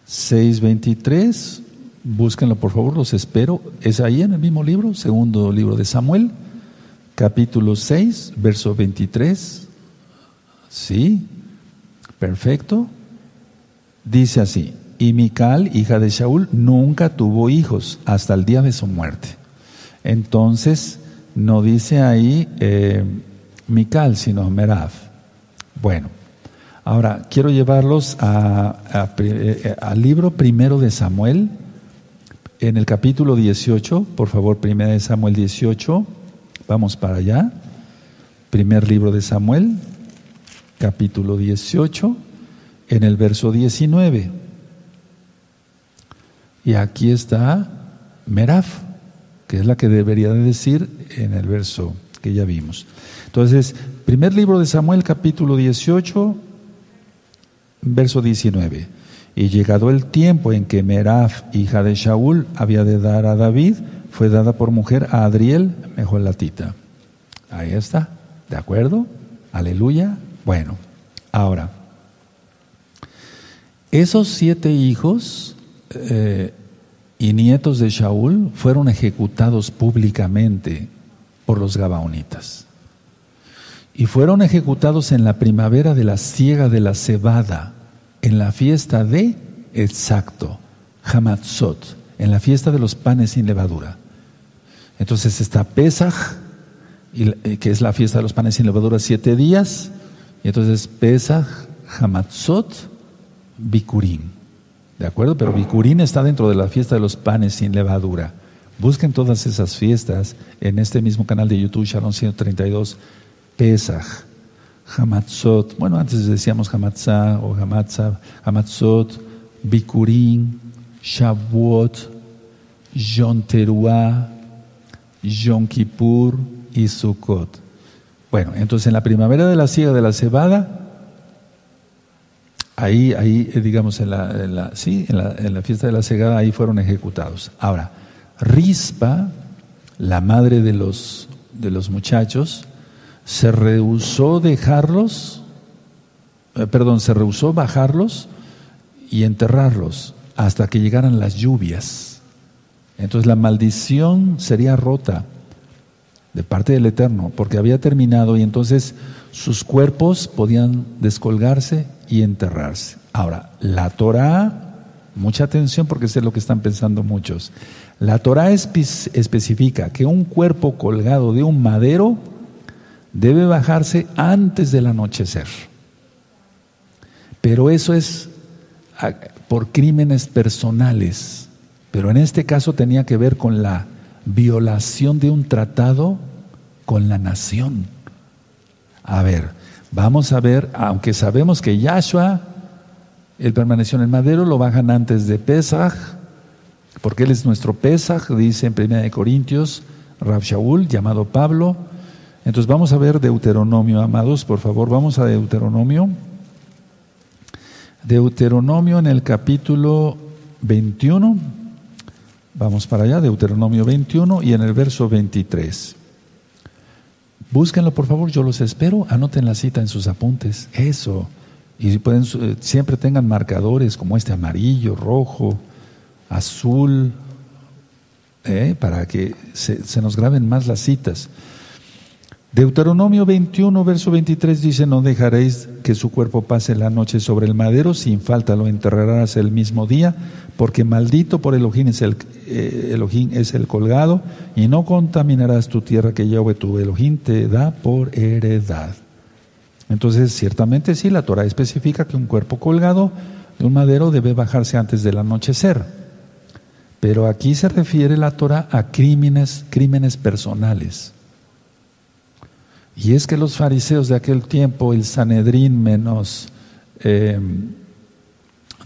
6.23, búsquenlo por favor, los espero. Es ahí en el mismo libro, segundo libro de Samuel, capítulo 6, verso 23. Sí, perfecto. Dice así, y Mical, hija de Shaul, nunca tuvo hijos hasta el día de su muerte. Entonces, no dice ahí eh, Mical, sino Meraf. Bueno, ahora quiero llevarlos eh, al libro primero de Samuel, en el capítulo 18, por favor, primero de Samuel 18, vamos para allá, primer libro de Samuel, capítulo 18, en el verso 19. Y aquí está Meraf, que es la que debería de decir en el verso que ya vimos. Entonces, primer libro de Samuel, capítulo 18, verso 19. Y llegado el tiempo en que Meraf, hija de Shaul, había de dar a David, fue dada por mujer a Adriel, mejor latita. Ahí está, ¿de acuerdo? Aleluya. Bueno, ahora, esos siete hijos eh, y nietos de Shaul fueron ejecutados públicamente por los Gabaonitas y fueron ejecutados en la primavera de la siega de la cebada, en la fiesta de, exacto, Hamatzot, en la fiesta de los panes sin levadura. Entonces está Pesach, eh, que es la fiesta de los panes sin levadura, siete días, y entonces Pesach, Hamatzot, Bikurim. ¿De acuerdo? Pero Bikurim está dentro de la fiesta de los panes sin levadura. Busquen todas esas fiestas en este mismo canal de YouTube, Sharon 132 Pesach, Hamatzot, bueno, antes decíamos Hamatzah o Hamatzah, Hamatzot, Bikurim, Shavuot, Yom Teruah, Yom Kippur y Sukkot. Bueno, entonces en la primavera de la siega de la cebada, ahí, ahí eh, digamos, en la, sí, en la, en la fiesta de la cegada, ahí fueron ejecutados. Ahora, Rispa, la madre de los, de los muchachos, se rehusó dejarlos, eh, perdón, se rehusó bajarlos y enterrarlos hasta que llegaran las lluvias. Entonces la maldición sería rota de parte del Eterno, porque había terminado y entonces sus cuerpos podían descolgarse y enterrarse. Ahora, la Torah, mucha atención porque sé lo que están pensando muchos. La Torah especifica que un cuerpo colgado de un madero debe bajarse antes del anochecer. Pero eso es ah, por crímenes personales. Pero en este caso tenía que ver con la violación de un tratado con la nación. A ver, vamos a ver, aunque sabemos que Yahshua, él permaneció en el madero, lo bajan antes de Pesach, porque él es nuestro Pesach, dice en 1 Corintios, Rab Shaul, llamado Pablo, entonces vamos a ver Deuteronomio, amados, por favor, vamos a Deuteronomio. Deuteronomio en el capítulo 21, Vamos para allá, Deuteronomio 21 y en el verso 23. Búsquenlo, por favor, yo los espero. Anoten la cita en sus apuntes. Eso. Y pueden, eh, siempre tengan marcadores como este amarillo, rojo, azul, ¿eh? para que se, se nos graben más las citas. Deuteronomio 21, verso 23 dice, no dejaréis que su cuerpo pase la noche sobre el madero, sin falta lo enterrarás el mismo día, porque maldito por Elohim es el, eh, es el colgado, y no contaminarás tu tierra que Yahweh tu Elohim te da por heredad. Entonces, ciertamente sí, la Torah especifica que un cuerpo colgado de un madero debe bajarse antes del anochecer. Pero aquí se refiere la Torah a crímenes, crímenes personales. Y es que los fariseos de aquel tiempo, el Sanedrín menos em,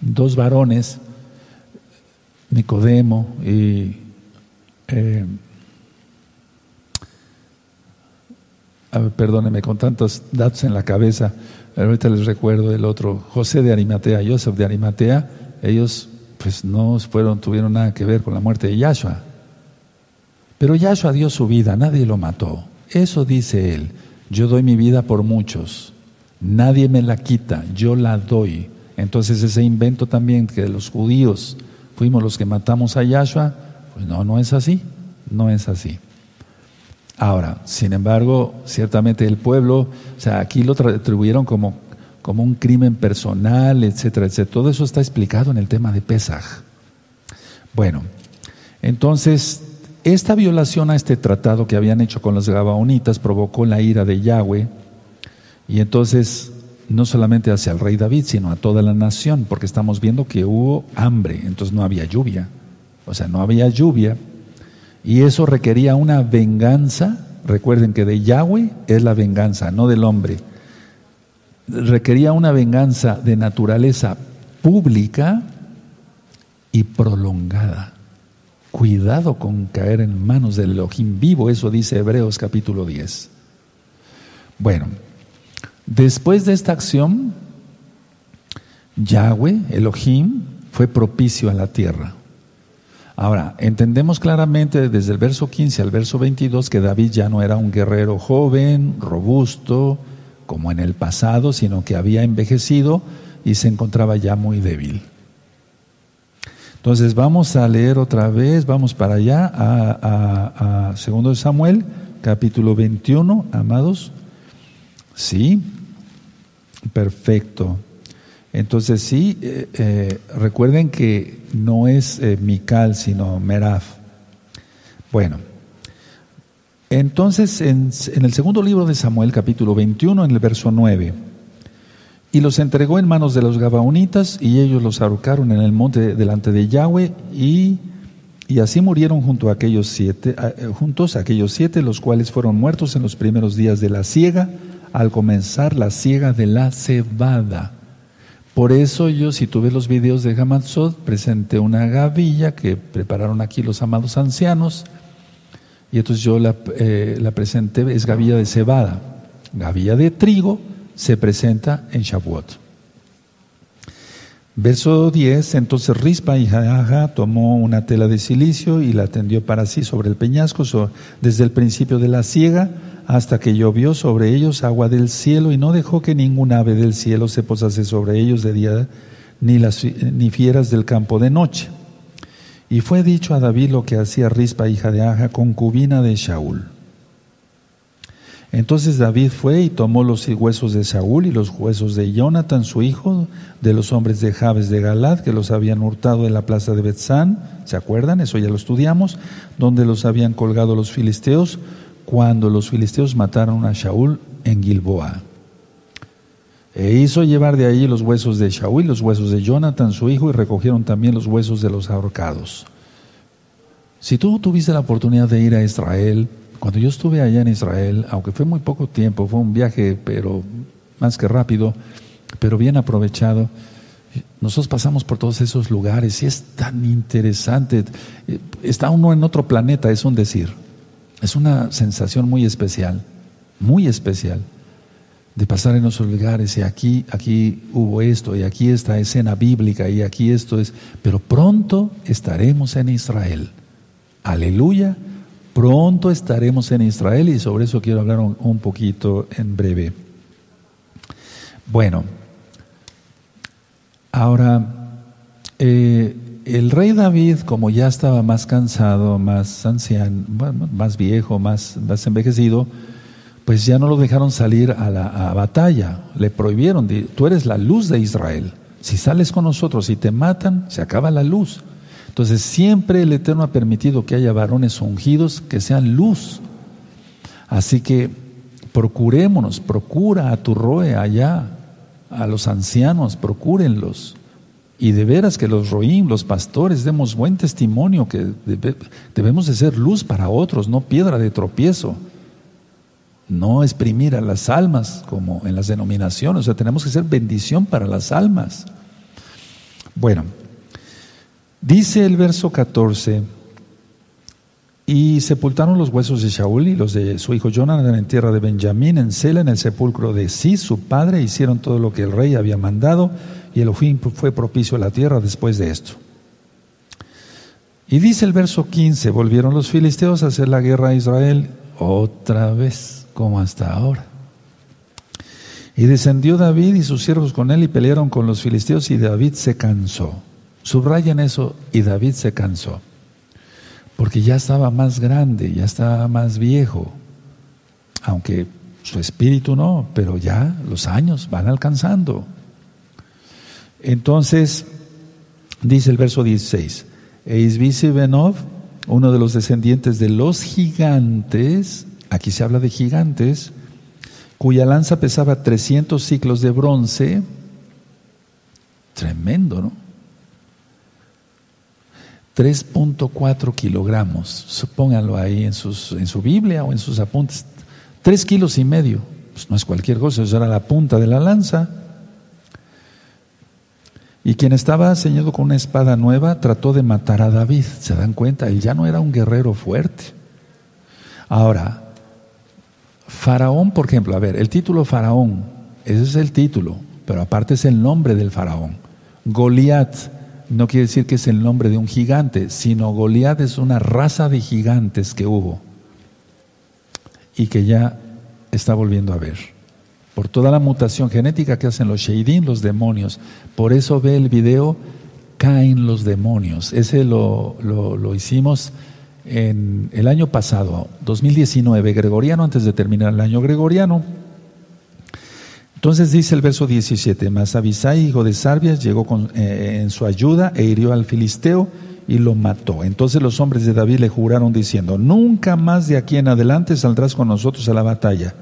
dos varones, Nicodemo y eh, perdónenme con tantos datos en la cabeza, ahorita les recuerdo el otro, José de Arimatea, Joseph de Arimatea, ellos pues no fueron, tuvieron nada que ver con la muerte de Yahshua. Pero Yahshua dio su vida, nadie lo mató. Eso dice él. Yo doy mi vida por muchos. Nadie me la quita, yo la doy. Entonces ese invento también que los judíos fuimos los que matamos a Yahshua, pues no, no es así, no es así. Ahora, sin embargo, ciertamente el pueblo, o sea, aquí lo atribuyeron como, como un crimen personal, etcétera, etcétera. Todo eso está explicado en el tema de Pesaj. Bueno, entonces esta violación a este tratado que habían hecho con los Gabaonitas provocó la ira de Yahweh y entonces no solamente hacia el rey David, sino a toda la nación, porque estamos viendo que hubo hambre, entonces no había lluvia, o sea, no había lluvia y eso requería una venganza, recuerden que de Yahweh es la venganza, no del hombre, requería una venganza de naturaleza pública y prolongada. Cuidado con caer en manos del Elohim vivo, eso dice Hebreos capítulo 10. Bueno, después de esta acción, Yahweh, Elohim, fue propicio a la tierra. Ahora, entendemos claramente desde el verso 15 al verso 22 que David ya no era un guerrero joven, robusto, como en el pasado, sino que había envejecido y se encontraba ya muy débil. Entonces vamos a leer otra vez, vamos para allá a, a, segundo de Samuel, capítulo 21, amados. Sí, perfecto. Entonces sí, eh, eh, recuerden que no es eh, Mical, sino Meraf. Bueno, entonces en, en el segundo libro de Samuel, capítulo 21, en el verso 9 y los entregó en manos de los Gabaonitas y ellos los ahorcaron en el monte delante de Yahweh y, y así murieron junto a aquellos siete, eh, juntos aquellos siete, los cuales fueron muertos en los primeros días de la siega, al comenzar la siega de la cebada. Por eso yo, si tú ves los videos de Hamatzot, presenté una gavilla que prepararon aquí los amados ancianos, y entonces yo la, eh, la presenté, es gavilla de cebada, gavilla de trigo, se presenta en Shavuot. Verso 10, entonces Rispa, hija de Aja, tomó una tela de silicio y la tendió para sí sobre el peñasco, desde el principio de la siega hasta que llovió sobre ellos agua del cielo y no dejó que ningún ave del cielo se posase sobre ellos de día, ni, las, ni fieras del campo de noche. Y fue dicho a David lo que hacía Rispa, hija de Aja, concubina de Shaul. Entonces David fue y tomó los huesos de Saúl y los huesos de Jonathan, su hijo, de los hombres de Jabes de Galad, que los habían hurtado en la plaza de Betzán, ¿se acuerdan? Eso ya lo estudiamos, donde los habían colgado los filisteos, cuando los filisteos mataron a Saúl en Gilboa. E hizo llevar de allí los huesos de Saúl y los huesos de Jonathan, su hijo, y recogieron también los huesos de los ahorcados. Si tú tuviste la oportunidad de ir a Israel, cuando yo estuve allá en Israel, aunque fue muy poco tiempo, fue un viaje, pero más que rápido, pero bien aprovechado, nosotros pasamos por todos esos lugares y es tan interesante. Está uno en otro planeta, es un decir. Es una sensación muy especial, muy especial, de pasar en esos lugares y aquí, aquí hubo esto y aquí esta escena bíblica y aquí esto es. Pero pronto estaremos en Israel. Aleluya. Pronto estaremos en Israel y sobre eso quiero hablar un, poquito en breve. Bueno, ahora eh, el rey David, como ya estaba más cansado, más anciano, más viejo, más, más envejecido, pues ya no lo dejaron salir a la batalla, le prohibieron, tú eres la luz de Israel, si sales con nosotros y te matan, se acaba la luz. Entonces siempre el Eterno ha permitido que haya varones ungidos que sean luz. Así que procurémonos, procura a tu roe allá, a los ancianos, procúrenlos. Y de veras que los roim, los pastores, demos buen testimonio que debemos de ser luz para otros, no piedra de tropiezo. No exprimir a las almas como en las denominaciones, o sea, tenemos que ser bendición para las almas. Bueno, dice el verso 14, y sepultaron los huesos de Shaul y los de su hijo Jonathan en tierra de Benjamín, en Sela, en el sepulcro de Sí, su padre, hicieron todo lo que el rey había mandado, y el fin fue propicio a la tierra después de esto. Y dice el verso 15, volvieron los filisteos a hacer la guerra a Israel otra vez como hasta ahora. Y descendió David y sus siervos con él y pelearon con los filisteos y David se cansó. Subrayen eso, y David se cansó. Porque ya estaba más grande, ya estaba más viejo. Aunque su espíritu no, pero ya los años van alcanzando. Entonces, dice el verso 16, Eisbisi Benov, uno de los descendientes de los gigantes, Aquí se habla de gigantes cuya lanza pesaba 300 ciclos de bronce. Tremendo, ¿no? 3.4 kilogramos, supónganlo ahí en, en su Biblia o en sus apuntes. 3 kilos y medio, pues no es cualquier cosa, eso era la punta de la lanza. Y quien estaba ceñido con una espada nueva trató de matar a David. ¿Se dan cuenta? Él ya no era un guerrero fuerte. Ahora, Faraón, por ejemplo, a ver, el título Faraón, ese es el título, pero aparte es el nombre del Faraón. Goliat no quiere decir que es el nombre de un gigante, sino Goliat es una raza de gigantes que hubo y que ya está volviendo a ver. Por toda la mutación genética que hacen los Sheidim, los demonios. Por eso ve el video, caen los demonios. Ese lo, lo, lo hicimos en el año pasado, 2019, gregoriano, antes de terminar el año gregoriano. Entonces dice el verso 17, mas Abisai, hijo de Sarbias, llegó con, eh, en su ayuda e hirió al filisteo y lo mató. Entonces los hombres de David le juraron diciendo, nunca más de aquí en adelante saldrás con nosotros a la batalla,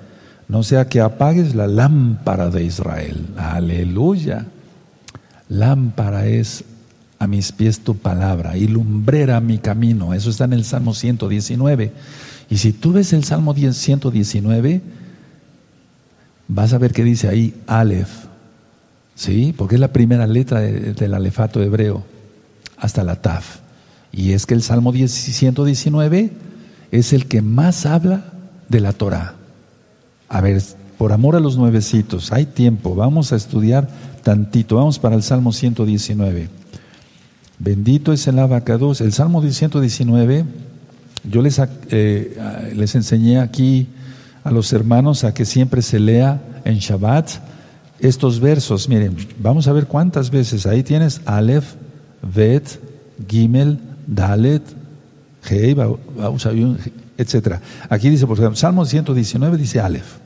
no sea que apagues la lámpara de Israel. Aleluya. Lámpara es a mis pies tu palabra y lumbrera mi camino. Eso está en el Salmo 119. Y si tú ves el Salmo 119, vas a ver que dice ahí Aleph. ¿Sí? Porque es la primera letra del alefato hebreo hasta la Taf. Y es que el Salmo 119 es el que más habla de la Torah. A ver, por amor a los nuevecitos, hay tiempo, vamos a estudiar tantito. Vamos para el Salmo 119. Bendito es el abacados. El Salmo 119, yo les, eh, les enseñé aquí a los hermanos a que siempre se lea en Shabbat estos versos. Miren, vamos a ver cuántas veces. Ahí tienes Aleph, Vet, Gimel, Dalet, Hei, etc. Aquí dice, por ejemplo, Salmo 119 dice Aleph.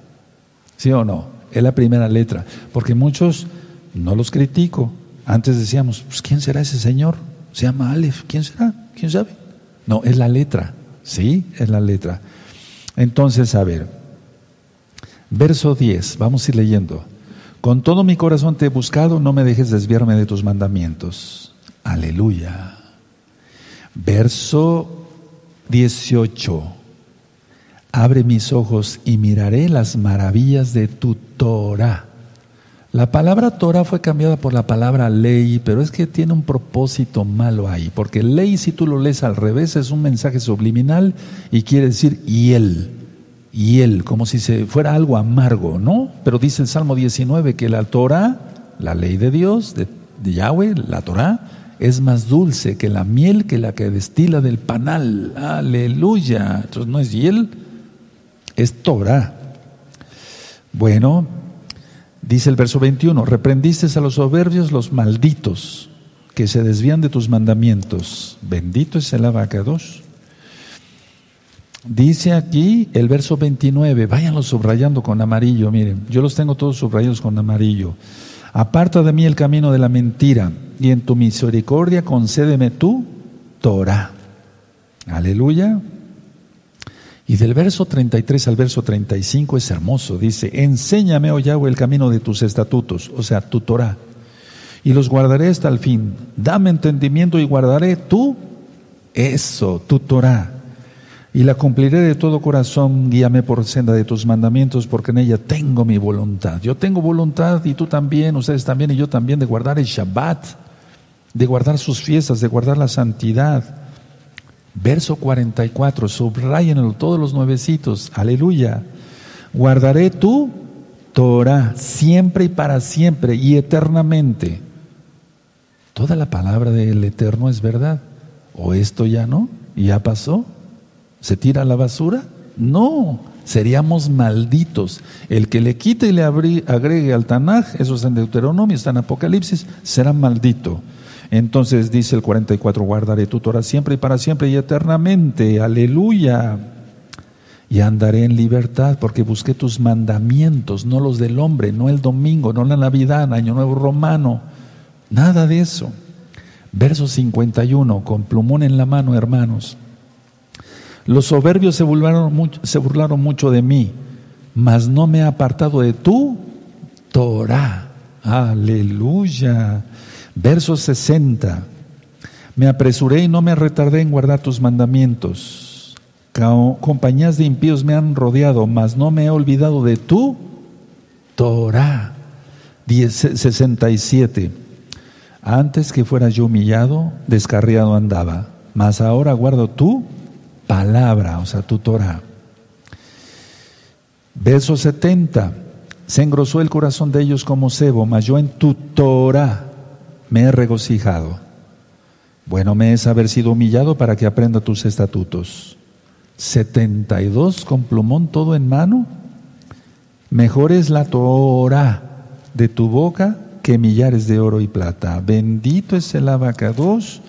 ¿Sí o no? Es la primera letra. Porque muchos, no los critico, antes decíamos, pues ¿quién será ese Señor? Se llama Aleph. ¿Quién será? ¿Quién sabe? No, es la letra. Sí, es la letra. Entonces, a ver, verso 10, vamos a ir leyendo. Con todo mi corazón te he buscado, no me dejes desviarme de tus mandamientos. Aleluya. Verso 18. Abre mis ojos y miraré las maravillas de tu Torah. La palabra Torah fue cambiada por la palabra ley, pero es que tiene un propósito malo ahí, porque ley si tú lo lees al revés es un mensaje subliminal y quiere decir y él, él, como si se fuera algo amargo, ¿no? Pero dice el Salmo 19 que la Torah, la ley de Dios, de, Yahweh, la Torah, es más dulce que la miel que la que destila del panal. Aleluya. Entonces no es hiel, es Torah. Bueno, dice el verso 21, reprendiste a los soberbios, los malditos, que se desvían de tus mandamientos. Bendito es el abacados. Dice aquí el verso 29, váyanlo subrayando con amarillo, miren, yo los tengo todos subrayados con amarillo. Aparta de mí el camino de la mentira y en tu misericordia concédeme tu Torah. Aleluya. Y del verso 33 al verso 35 es hermoso. Dice, enséñame, oh Yahweh, el camino de tus estatutos, o sea, tu Torah, y los guardaré hasta el fin. Dame entendimiento y guardaré tu, eso, tu Torah y la cumpliré de todo corazón, guíame por senda de tus mandamientos, porque en ella tengo mi voluntad. Yo tengo voluntad y tú también, ustedes también y yo también, de guardar el Shabbat, de guardar sus fiestas, de guardar la santidad. Verso 44, subrayenlo todos los nuevecitos, aleluya. Guardaré tu Torah siempre y para siempre y eternamente. Toda la palabra del Eterno es verdad. ¿O esto ya no? ¿Ya pasó? ¿Se tira a la basura? No, seríamos malditos. El que le quite y le agregue al Tanaj, eso está en Deuteronomio, está en Apocalipsis, será maldito. Entonces dice el 44, guardaré tu Torah siempre y para siempre y eternamente, aleluya. Y andaré en libertad porque busqué tus mandamientos, no los del hombre, no el domingo, no la Navidad, Año Nuevo Romano, nada de eso. Verso 51, con plumón en la mano, hermanos. Los soberbios se burlaron, mucho, de mí, mas no me he apartado de tu Torah. Aleluya. Verso 60. Me apresuré y no me retardé en guardar tus mandamientos. Compañías de impíos me han rodeado, mas no me he olvidado de tu Torah. 67. Antes que fuera yo humillado, descarriado andaba, mas ahora guardo tu palabra, o sea, tu Torah. Verso 70. Se engrosó el corazón de ellos como cebo, mas yo en tu Torah me he regocijado. Bueno me es haber sido humillado para que aprenda tus estatutos. 72 con plumón todo en mano. Mejor es la Torah de tu boca que millares de oro y plata. Bendito es el abacados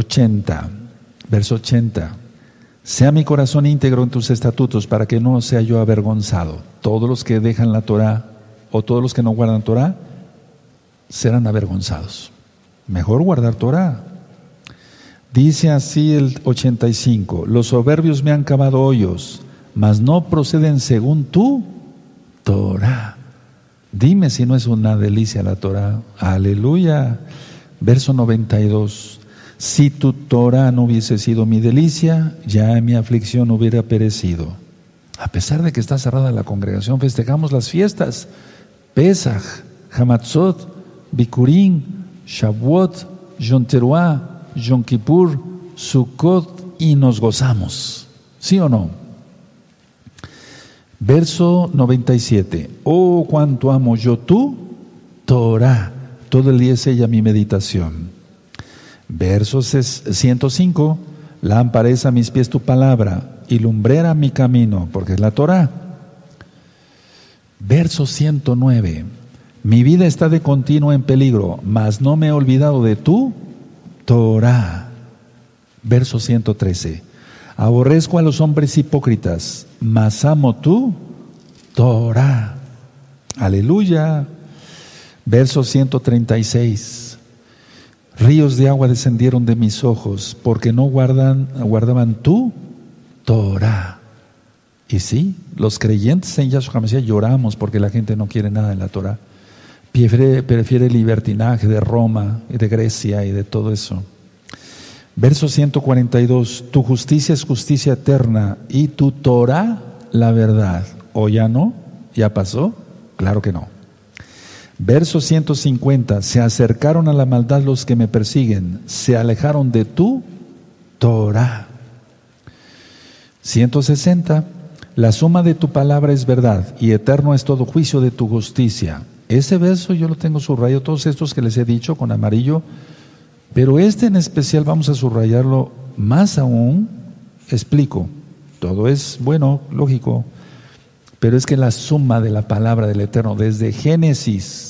80, verso 80. Sea mi corazón íntegro en tus estatutos para que no sea yo avergonzado. Todos los que dejan la Torah o todos los que no guardan Torah serán avergonzados. Mejor guardar Torah. Dice así el 85, los soberbios me han cavado hoyos, mas no proceden según tu Torah. Dime si no es una delicia la Torah. Aleluya. Verso 92. Si tu Torah no hubiese sido mi delicia, ya mi aflicción hubiera perecido. A pesar de que está cerrada la congregación, festejamos las fiestas. Pesach, Hamatzot, Bikurim, Shavuot, Yom Teruah, Yom Kippur, Sukkot y nos gozamos. ¿Sí o no? Verso 97. Oh, cuánto amo yo tú, Torah. Todo el día es ella mi meditación. Verso 105, lámpara es a mis pies tu palabra y lumbrera mi camino, porque es la Torah. Verso 109, mi vida está de continuo en peligro, mas no me he olvidado de tu Torah. Verso 113, aborrezco a los hombres hipócritas, mas amo tu Torah. Aleluya. Verso 136. Ríos de agua descendieron de mis ojos porque no guardan, guardaban tu Torah. Y sí, los creyentes en Yahshua Mesías lloramos porque la gente no quiere nada de la Torah. Prefiere, prefiere el libertinaje de Roma y de Grecia y de todo eso. Verso 142, tu justicia es justicia eterna y tu Torah la verdad. ¿O ya no? ¿Ya pasó? Claro que no. Verso 150, se acercaron a la maldad los que me persiguen, se alejaron de tu Torah. 160, la suma de tu palabra es verdad y eterno es todo juicio de tu justicia. Ese verso yo lo tengo subrayado, todos estos que les he dicho con amarillo, pero este en especial vamos a subrayarlo más aún. Explico, todo es bueno, lógico, pero es que la suma de la palabra del Eterno desde Génesis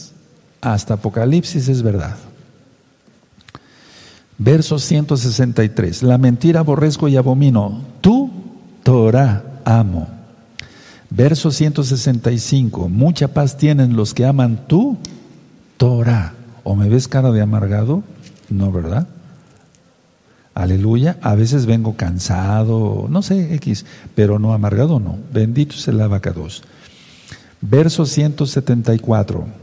hasta Apocalipsis es verdad. Verso 163. La mentira aborrezco y abomino. Tú, Torah, amo. Verso 165. Mucha paz tienen los que aman tú, Torah. ¿O me ves cara de amargado? No, ¿verdad? Aleluya. A veces vengo cansado, no sé, X, pero no amargado, no. Bendito es el abacados. Verso 174.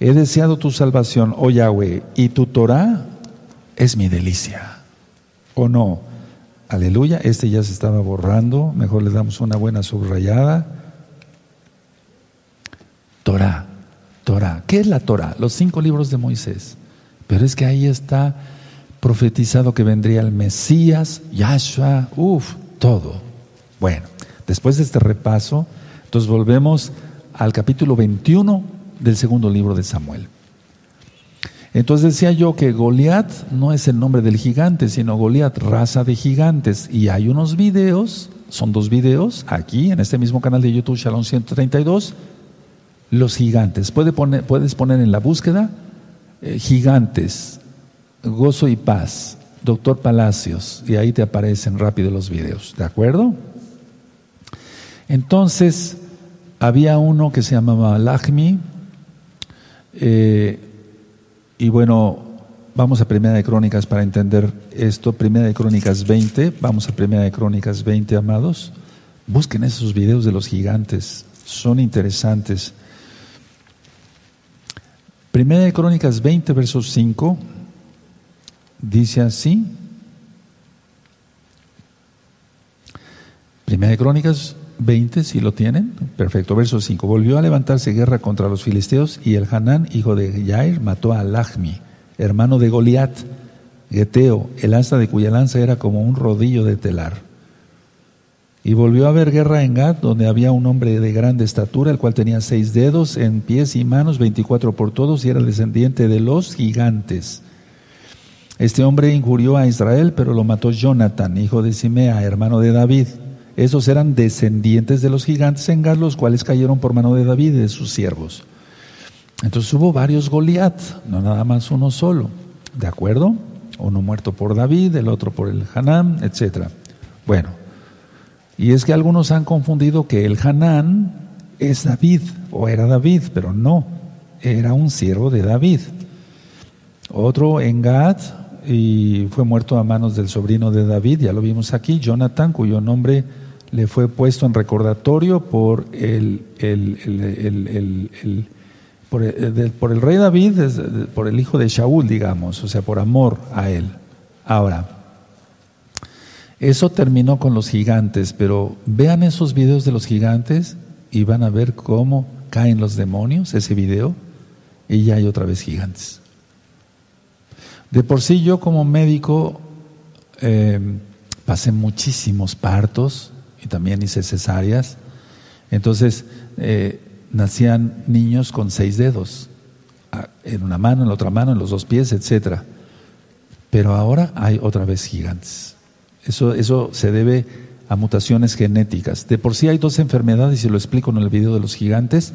He deseado tu salvación, oh Yahweh, y tu Torah es mi delicia. ¿O no? Aleluya, este ya se estaba borrando, mejor le damos una buena subrayada. Torah, Torah. ¿Qué es la Torah? Los cinco libros de Moisés. Pero es que ahí está profetizado que vendría el Mesías, Yahshua, uff, todo. Bueno, después de este repaso, entonces volvemos al capítulo 21 del segundo libro de Samuel. Entonces decía yo que Goliat no es el nombre del gigante, sino Goliat, raza de gigantes. Y hay unos videos, son dos videos, aquí en este mismo canal de YouTube, Shalom 132, los gigantes. puedes poner en la búsqueda eh, gigantes, gozo y paz, doctor Palacios, y ahí te aparecen rápido los videos, ¿de acuerdo? Entonces, había uno que se llamaba Lachmi, eh, y bueno, vamos a Primera de Crónicas para entender esto. Primera de Crónicas 20, vamos a Primera de Crónicas 20, amados. Busquen esos videos de los gigantes, son interesantes. Primera de Crónicas 20, versos 5, dice así. Primera de Crónicas 20, si lo tienen. Perfecto. Verso 5. Volvió a levantarse guerra contra los filisteos y el Hanán, hijo de Yair, mató a Lachmi, hermano de Goliat, Geteo, el asta de cuya lanza era como un rodillo de telar. Y volvió a haber guerra en Gad, donde había un hombre de grande estatura, el cual tenía seis dedos en pies y manos, veinticuatro por todos, y era descendiente de los gigantes. Este hombre injurió a Israel, pero lo mató Jonathan, hijo de Simea, hermano de David. Esos eran descendientes de los gigantes en Gad, los cuales cayeron por mano de David y de sus siervos. Entonces hubo varios Goliat, no nada más uno solo, ¿de acuerdo? Uno muerto por David, el otro por el Hanán, etc. Bueno, y es que algunos han confundido que el Hanán es David, o era David, pero no, era un siervo de David. Otro en Gad, y fue muerto a manos del sobrino de David, ya lo vimos aquí, Jonathan, cuyo nombre le fue puesto en recordatorio por el, por, el, rey David, por el hijo de Shaul, digamos, o sea, por amor a él. Ahora, eso terminó con los gigantes, pero vean esos videos de los gigantes y van a ver cómo caen los demonios, ese video, y ya hay otra vez gigantes. De por sí yo como médico eh, pasé muchísimos partos, y también hice cesáreas. Entonces, eh, nacían niños con seis dedos, en una mano, en la otra mano, en los dos pies, etcétera. Pero ahora hay otra vez gigantes. Eso, eso se debe a mutaciones genéticas. De por sí hay dos enfermedades, y lo explico en el video de los gigantes.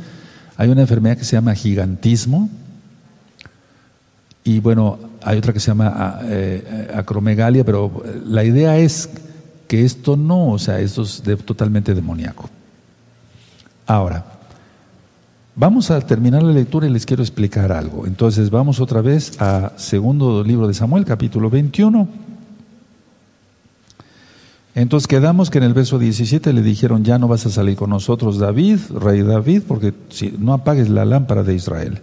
Hay una enfermedad que se llama gigantismo, y bueno, hay otra que se llama eh, acromegalia, pero la idea es que esto no, o sea, esto es totalmente demoníaco. Ahora, vamos a terminar la lectura y les quiero explicar algo. Entonces, vamos otra vez a segundo libro de Samuel, capítulo 21. Entonces quedamos que en el verso 17 le dijeron, ya no vas a salir con nosotros, David, rey David, porque si no apagues la lámpara de Israel.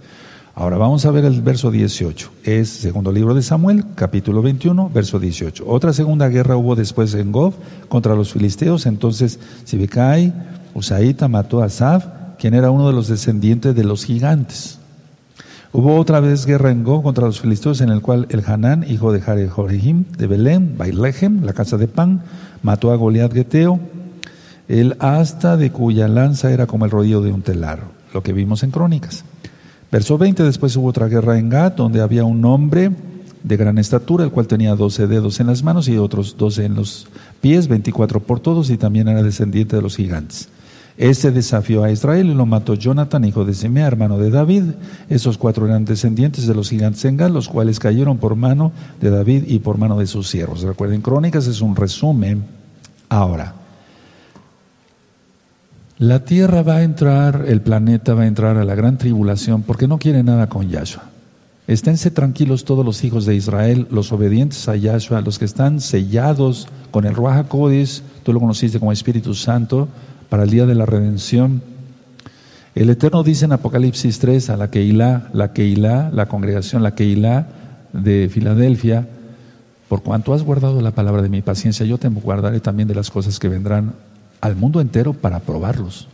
Ahora vamos a ver el verso 18. Es segundo libro de Samuel, capítulo 21, verso 18. Otra segunda guerra hubo después en Gob contra los filisteos. Entonces Sibecai, Usaita mató a Saf, quien era uno de los descendientes de los gigantes. Hubo otra vez guerra en Gob contra los filisteos, en el cual el Hanán, hijo de Jarejim, de Belén, Bailehem, la casa de pan, mató a Goliat Geteo, el asta de cuya lanza era como el rodillo de un telar, lo que vimos en Crónicas. Verso 20, después hubo otra guerra en Gad, donde había un hombre de gran estatura, el cual tenía doce dedos en las manos y otros doce en los pies, veinticuatro por todos, y también era descendiente de los gigantes. Este desafió a Israel y lo mató Jonathan, hijo de Simea, hermano de David. Esos cuatro eran descendientes de los gigantes en Gad, los cuales cayeron por mano de David y por mano de sus siervos. Recuerden, Crónicas es un resumen. Ahora, la tierra va a entrar, el planeta va a entrar a la gran tribulación porque no quiere nada con Yahshua. Esténse tranquilos todos los hijos de Israel, los obedientes a Yahshua, los que están sellados con el Ruach HaKodesh, tú lo conociste como Espíritu Santo, para el día de la redención. El Eterno dice en Apocalipsis 3 a la Keilah, la Keilah, la congregación, la Keilah de Filadelfia, por cuanto has guardado la palabra de mi paciencia, yo te guardaré también de las cosas que vendrán al mundo entero para probarlos.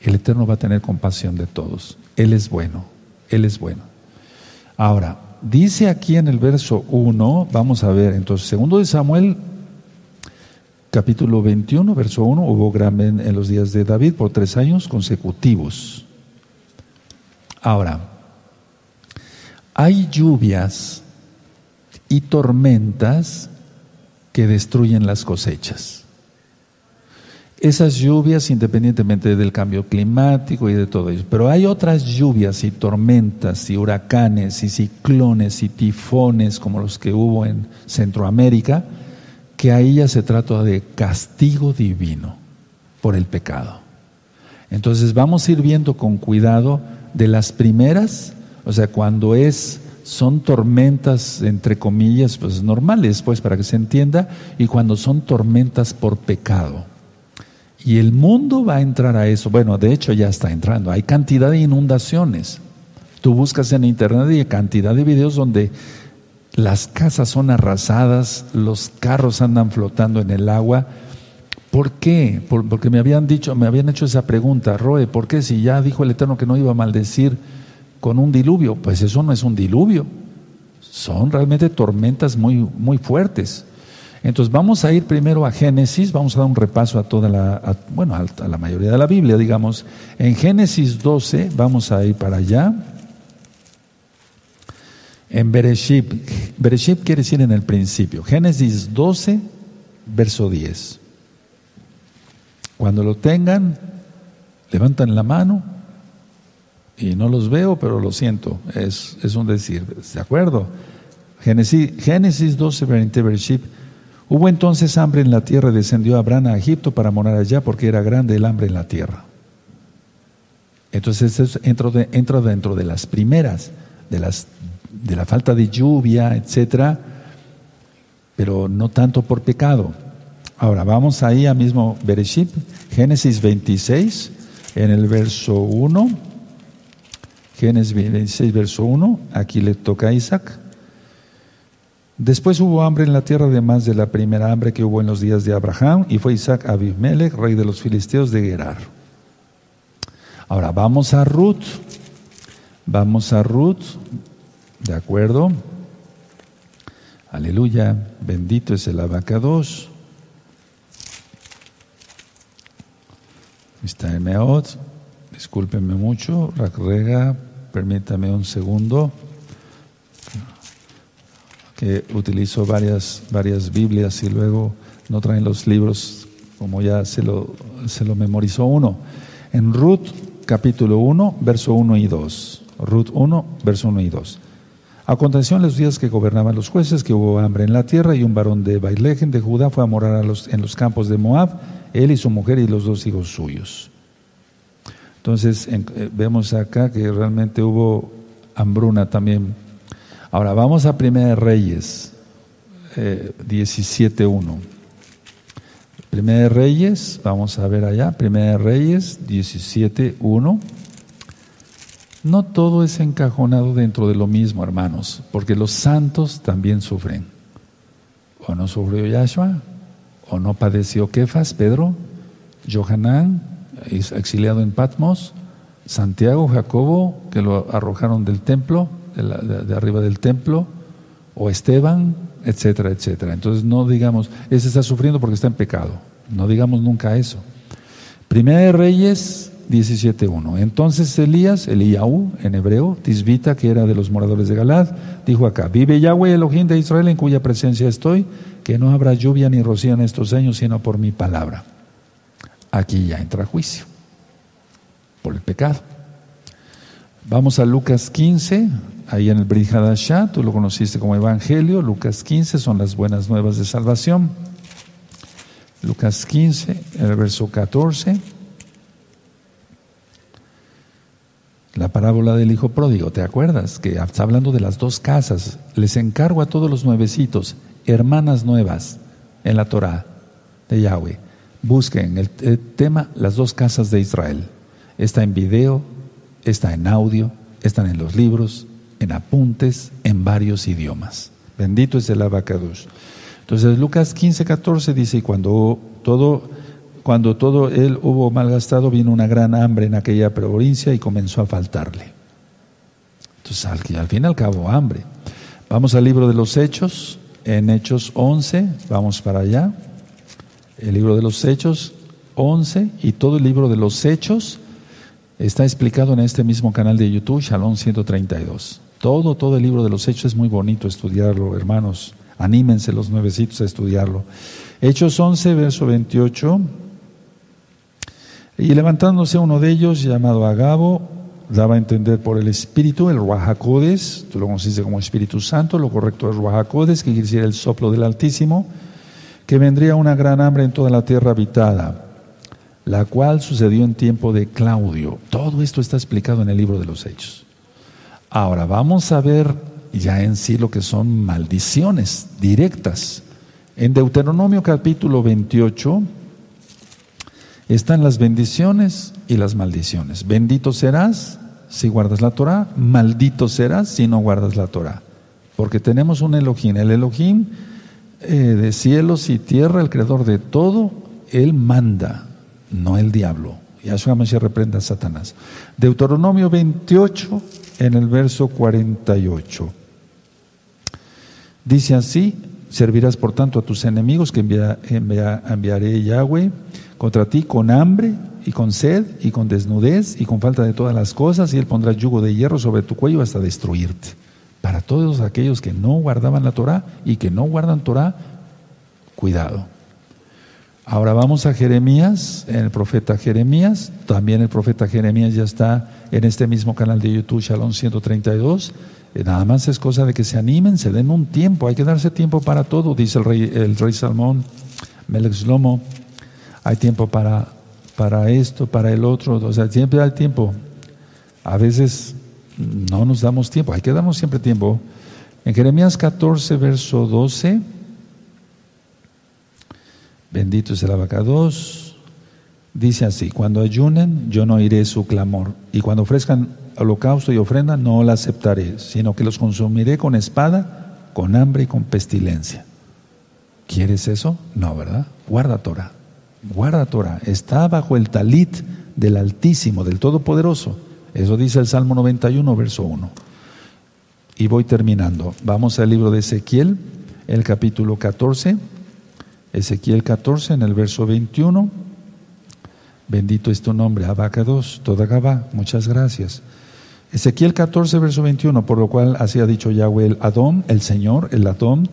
El Eterno va a tener compasión de todos. Él es bueno, Él es bueno. Ahora, dice aquí en el verso 1, vamos a ver, entonces, segundo de Samuel, capítulo 21, verso 1, hubo gran en los días de David por tres años consecutivos. Ahora, hay lluvias y tormentas que destruyen las cosechas. Esas lluvias, independientemente del cambio climático y de todo eso, pero hay otras lluvias y tormentas y huracanes y ciclones y tifones como los que hubo en Centroamérica, que ahí ya se trata de castigo divino por el pecado. Entonces vamos a ir viendo con cuidado de las primeras, o sea, cuando es son tormentas entre comillas, pues normales, pues para que se entienda, y cuando son tormentas por pecado. Y el mundo va a entrar a eso. Bueno, de hecho ya está entrando. Hay cantidad de inundaciones. Tú buscas en internet y hay cantidad de videos donde las casas son arrasadas, los carros andan flotando en el agua. ¿Por qué? porque me habían dicho, me habían hecho esa pregunta, Roe, ¿por qué si ya dijo el Eterno que no iba a maldecir con un diluvio? Pues eso no es un diluvio. Son realmente tormentas muy, muy fuertes. Entonces vamos a ir primero a Génesis, vamos a dar un repaso a toda la, bueno, a, la mayoría de la Biblia, digamos. En Génesis 12, vamos a ir para allá. En Bereshit, Bereshit quiere decir en el principio. Génesis 12, verso 10. Cuando lo tengan, levantan la mano y no los veo, pero lo siento, es, es un decir, ¿de acuerdo? Génesis, Génesis 12, 20, Bereshit Hubo entonces hambre en la tierra y descendió Abraham a Egipto para morar allá porque era grande el hambre en la tierra. Entonces entra, dentro de las primeras, de la falta de lluvia, etcétera, pero no tanto por pecado. Ahora vamos ahí a mismo Bereshit, Génesis 26, en el verso 1. Génesis 26, verso 1, aquí le toca a Isaac. Después hubo hambre en la tierra, además de la primera hambre que hubo en los días de Abraham, y fue Isaac Abimelech, rey de los filisteos de Gerar. Ahora vamos a Ruth. Vamos a Ruth, ¿de acuerdo? Aleluya, bendito es el abacados. Está en Meot, discúlpenme mucho, Rakrega, permítame un segundo que utilizo varias, varias Biblias y luego no traen los libros como ya se lo, se lo memorizó uno. En Ruth capítulo 1, verso 1 y 2. Ruth 1, verso 1 y 2. Aconteció en los días que gobernaban los jueces que hubo hambre en la tierra y un varón de Bailejen de Judá fue a morar en los campos de Moab, él y su mujer y los dos hijos suyos. Entonces eh, vemos acá que realmente hubo hambruna también Ahora vamos a Primera de Reyes eh, 17.1. Primera de Reyes, vamos a ver allá, Primera de Reyes 17.1. No todo es encajonado dentro de lo mismo, hermanos, porque los santos también sufren. ¿O no sufrió Yahshua? ¿O no padeció Kefas, Pedro? Johanán, exiliado en Patmos? Santiago, Jacobo, que lo arrojaron del templo? De, arriba del templo, o Esteban, etcétera, etcétera. Entonces no digamos, ese está sufriendo porque está en pecado. No digamos nunca eso. Primera de Reyes 17.1. Entonces Elías, Eliyahu en hebreo, Tisbita, que era de los moradores de Galad, dijo acá, vive Yahweh Elohim de Israel en cuya presencia estoy, que no habrá lluvia ni rocío en estos años, sino por mi palabra. Aquí ya entra juicio, por el pecado. Vamos a Lucas 15, ahí en el Brihadashah, tú lo conociste como Evangelio, Lucas 15 son las buenas nuevas de salvación. Lucas 15, el verso 14. La parábola del hijo pródigo, ¿te acuerdas? Que está hablando de las dos casas. Les encargo a todos los nuevecitos, hermanas nuevas en la Torah de Yahweh. Busquen el, tema las dos casas de Israel. Está en video, está en audio, están en los libros, en apuntes, en varios idiomas. Bendito es el abacadush. Entonces Lucas 15, 14 dice, y cuando todo cuando todo él hubo malgastado, vino una gran hambre en aquella provincia y comenzó a faltarle. Entonces, al, al fin y al cabo, hambre. Vamos al libro de los Hechos, en Hechos 11, vamos para allá. El libro de los Hechos 11 y todo el libro de los Hechos está explicado en este mismo canal de YouTube, Shalom 132. Todo, todo el libro de los Hechos es muy bonito estudiarlo, hermanos. Anímense los nuevecitos a estudiarlo. Hechos 11, verso 28. Y levantándose uno de ellos, llamado Agabo, daba a entender por el Espíritu, el Ruajacodes, tú lo conociste como Espíritu Santo, lo correcto es Ruajacodes, que quiere decir el soplo del Altísimo, que vendría una gran hambre en toda la tierra habitada, la cual sucedió en tiempo de Claudio. Todo esto está explicado en el libro de los Hechos. Ahora vamos a ver ya en sí lo que son maldiciones directas. En Deuteronomio capítulo 28, están las bendiciones y las maldiciones. Bendito serás si guardas la Torah, maldito serás si no guardas la Torah. Porque tenemos un Elohim, el Elohim eh, de cielos y tierra, el creador de todo, Él manda, no el diablo. Yahshua Mashiach reprenda a Satanás. Deuteronomio 28, en el verso 48. Dice así, servirás por tanto a tus enemigos que enviaré Yahweh contra ti con hambre y con sed y con desnudez y con falta de todas las cosas, y él pondrá yugo de hierro sobre tu cuello hasta destruirte. Para todos aquellos que no guardaban la Torah y que no guardan Torah, cuidado. Ahora vamos a Jeremías, en el profeta Jeremías, también el profeta Jeremías ya está en este mismo canal de YouTube, Shalom 132. Eh, nada más es cosa de que se animen, se den un tiempo, hay que darse tiempo para todo, dice el rey, el rey Salmón, Melech Shlomo hay tiempo para, para esto, para el otro, o sea, siempre hay tiempo. A veces no nos damos tiempo, hay que darnos siempre tiempo. En Jeremías 14, verso 12, bendito es el abacados, dice así, cuando ayunen yo no oiré su clamor, y cuando ofrezcan holocausto y ofrenda no la aceptaré, sino que los consumiré con espada, con hambre y con pestilencia. ¿Quieres eso? No, ¿verdad? Guarda Torah guarda Torah, está bajo el talit del Altísimo, del Todopoderoso. Eso dice el Salmo 91, verso 1. Y voy terminando. Vamos al libro de Ezequiel, el capítulo 14. Ezequiel 14, en el verso 21. Bendito es tu nombre, Abacados, toda Gabá. Muchas gracias. Ezequiel 14, verso 21, por lo cual así ha dicho Yahweh el Adón, el Señor, el Adón,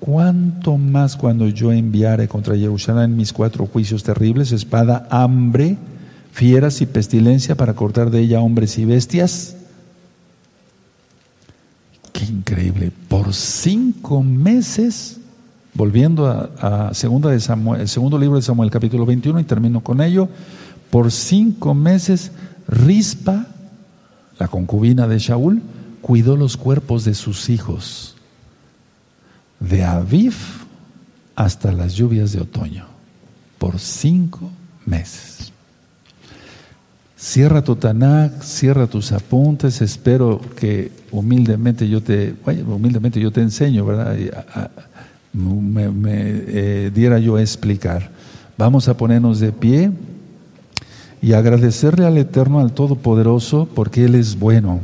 cuánto más cuando yo enviare contra Jerusalén mis cuatro juicios terribles, espada, hambre, fieras y pestilencia para cortar de ella hombres y bestias. Qué increíble. Por cinco meses, volviendo a, segunda de Samuel, el segundo libro de Samuel, capítulo 21, y termino con ello, por cinco meses Rispa, la concubina de Shaul, cuidó los cuerpos de sus hijos de Aviv hasta las lluvias de otoño, por cinco meses. Cierra tu Tanakh, cierra tus apuntes, espero que humildemente yo te, humildemente yo te enseño, ¿verdad? Me, eh, diera yo a explicar. Vamos a ponernos de pie y agradecerle al Eterno, al Todopoderoso, porque Él es bueno.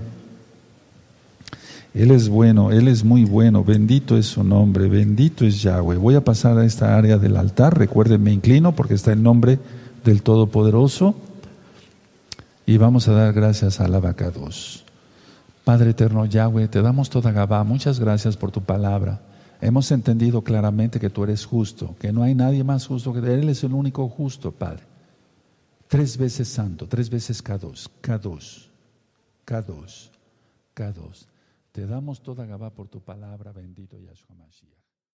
Él es bueno, Él es muy bueno, bendito es su nombre, bendito es Yahweh. Voy a pasar a esta área del altar, recuerden, me inclino porque está el nombre del Todopoderoso. Y vamos a dar gracias al abacados. Padre eterno Yahweh, te damos toda Gabá. Muchas gracias por tu palabra. Hemos entendido claramente que tú eres justo, que no hay nadie más justo que Él es el único justo, Padre. Tres veces santo, tres veces K2, K2, K2, K2. Te damos toda Gabá por tu palabra, bendito Yahshua Mashiach.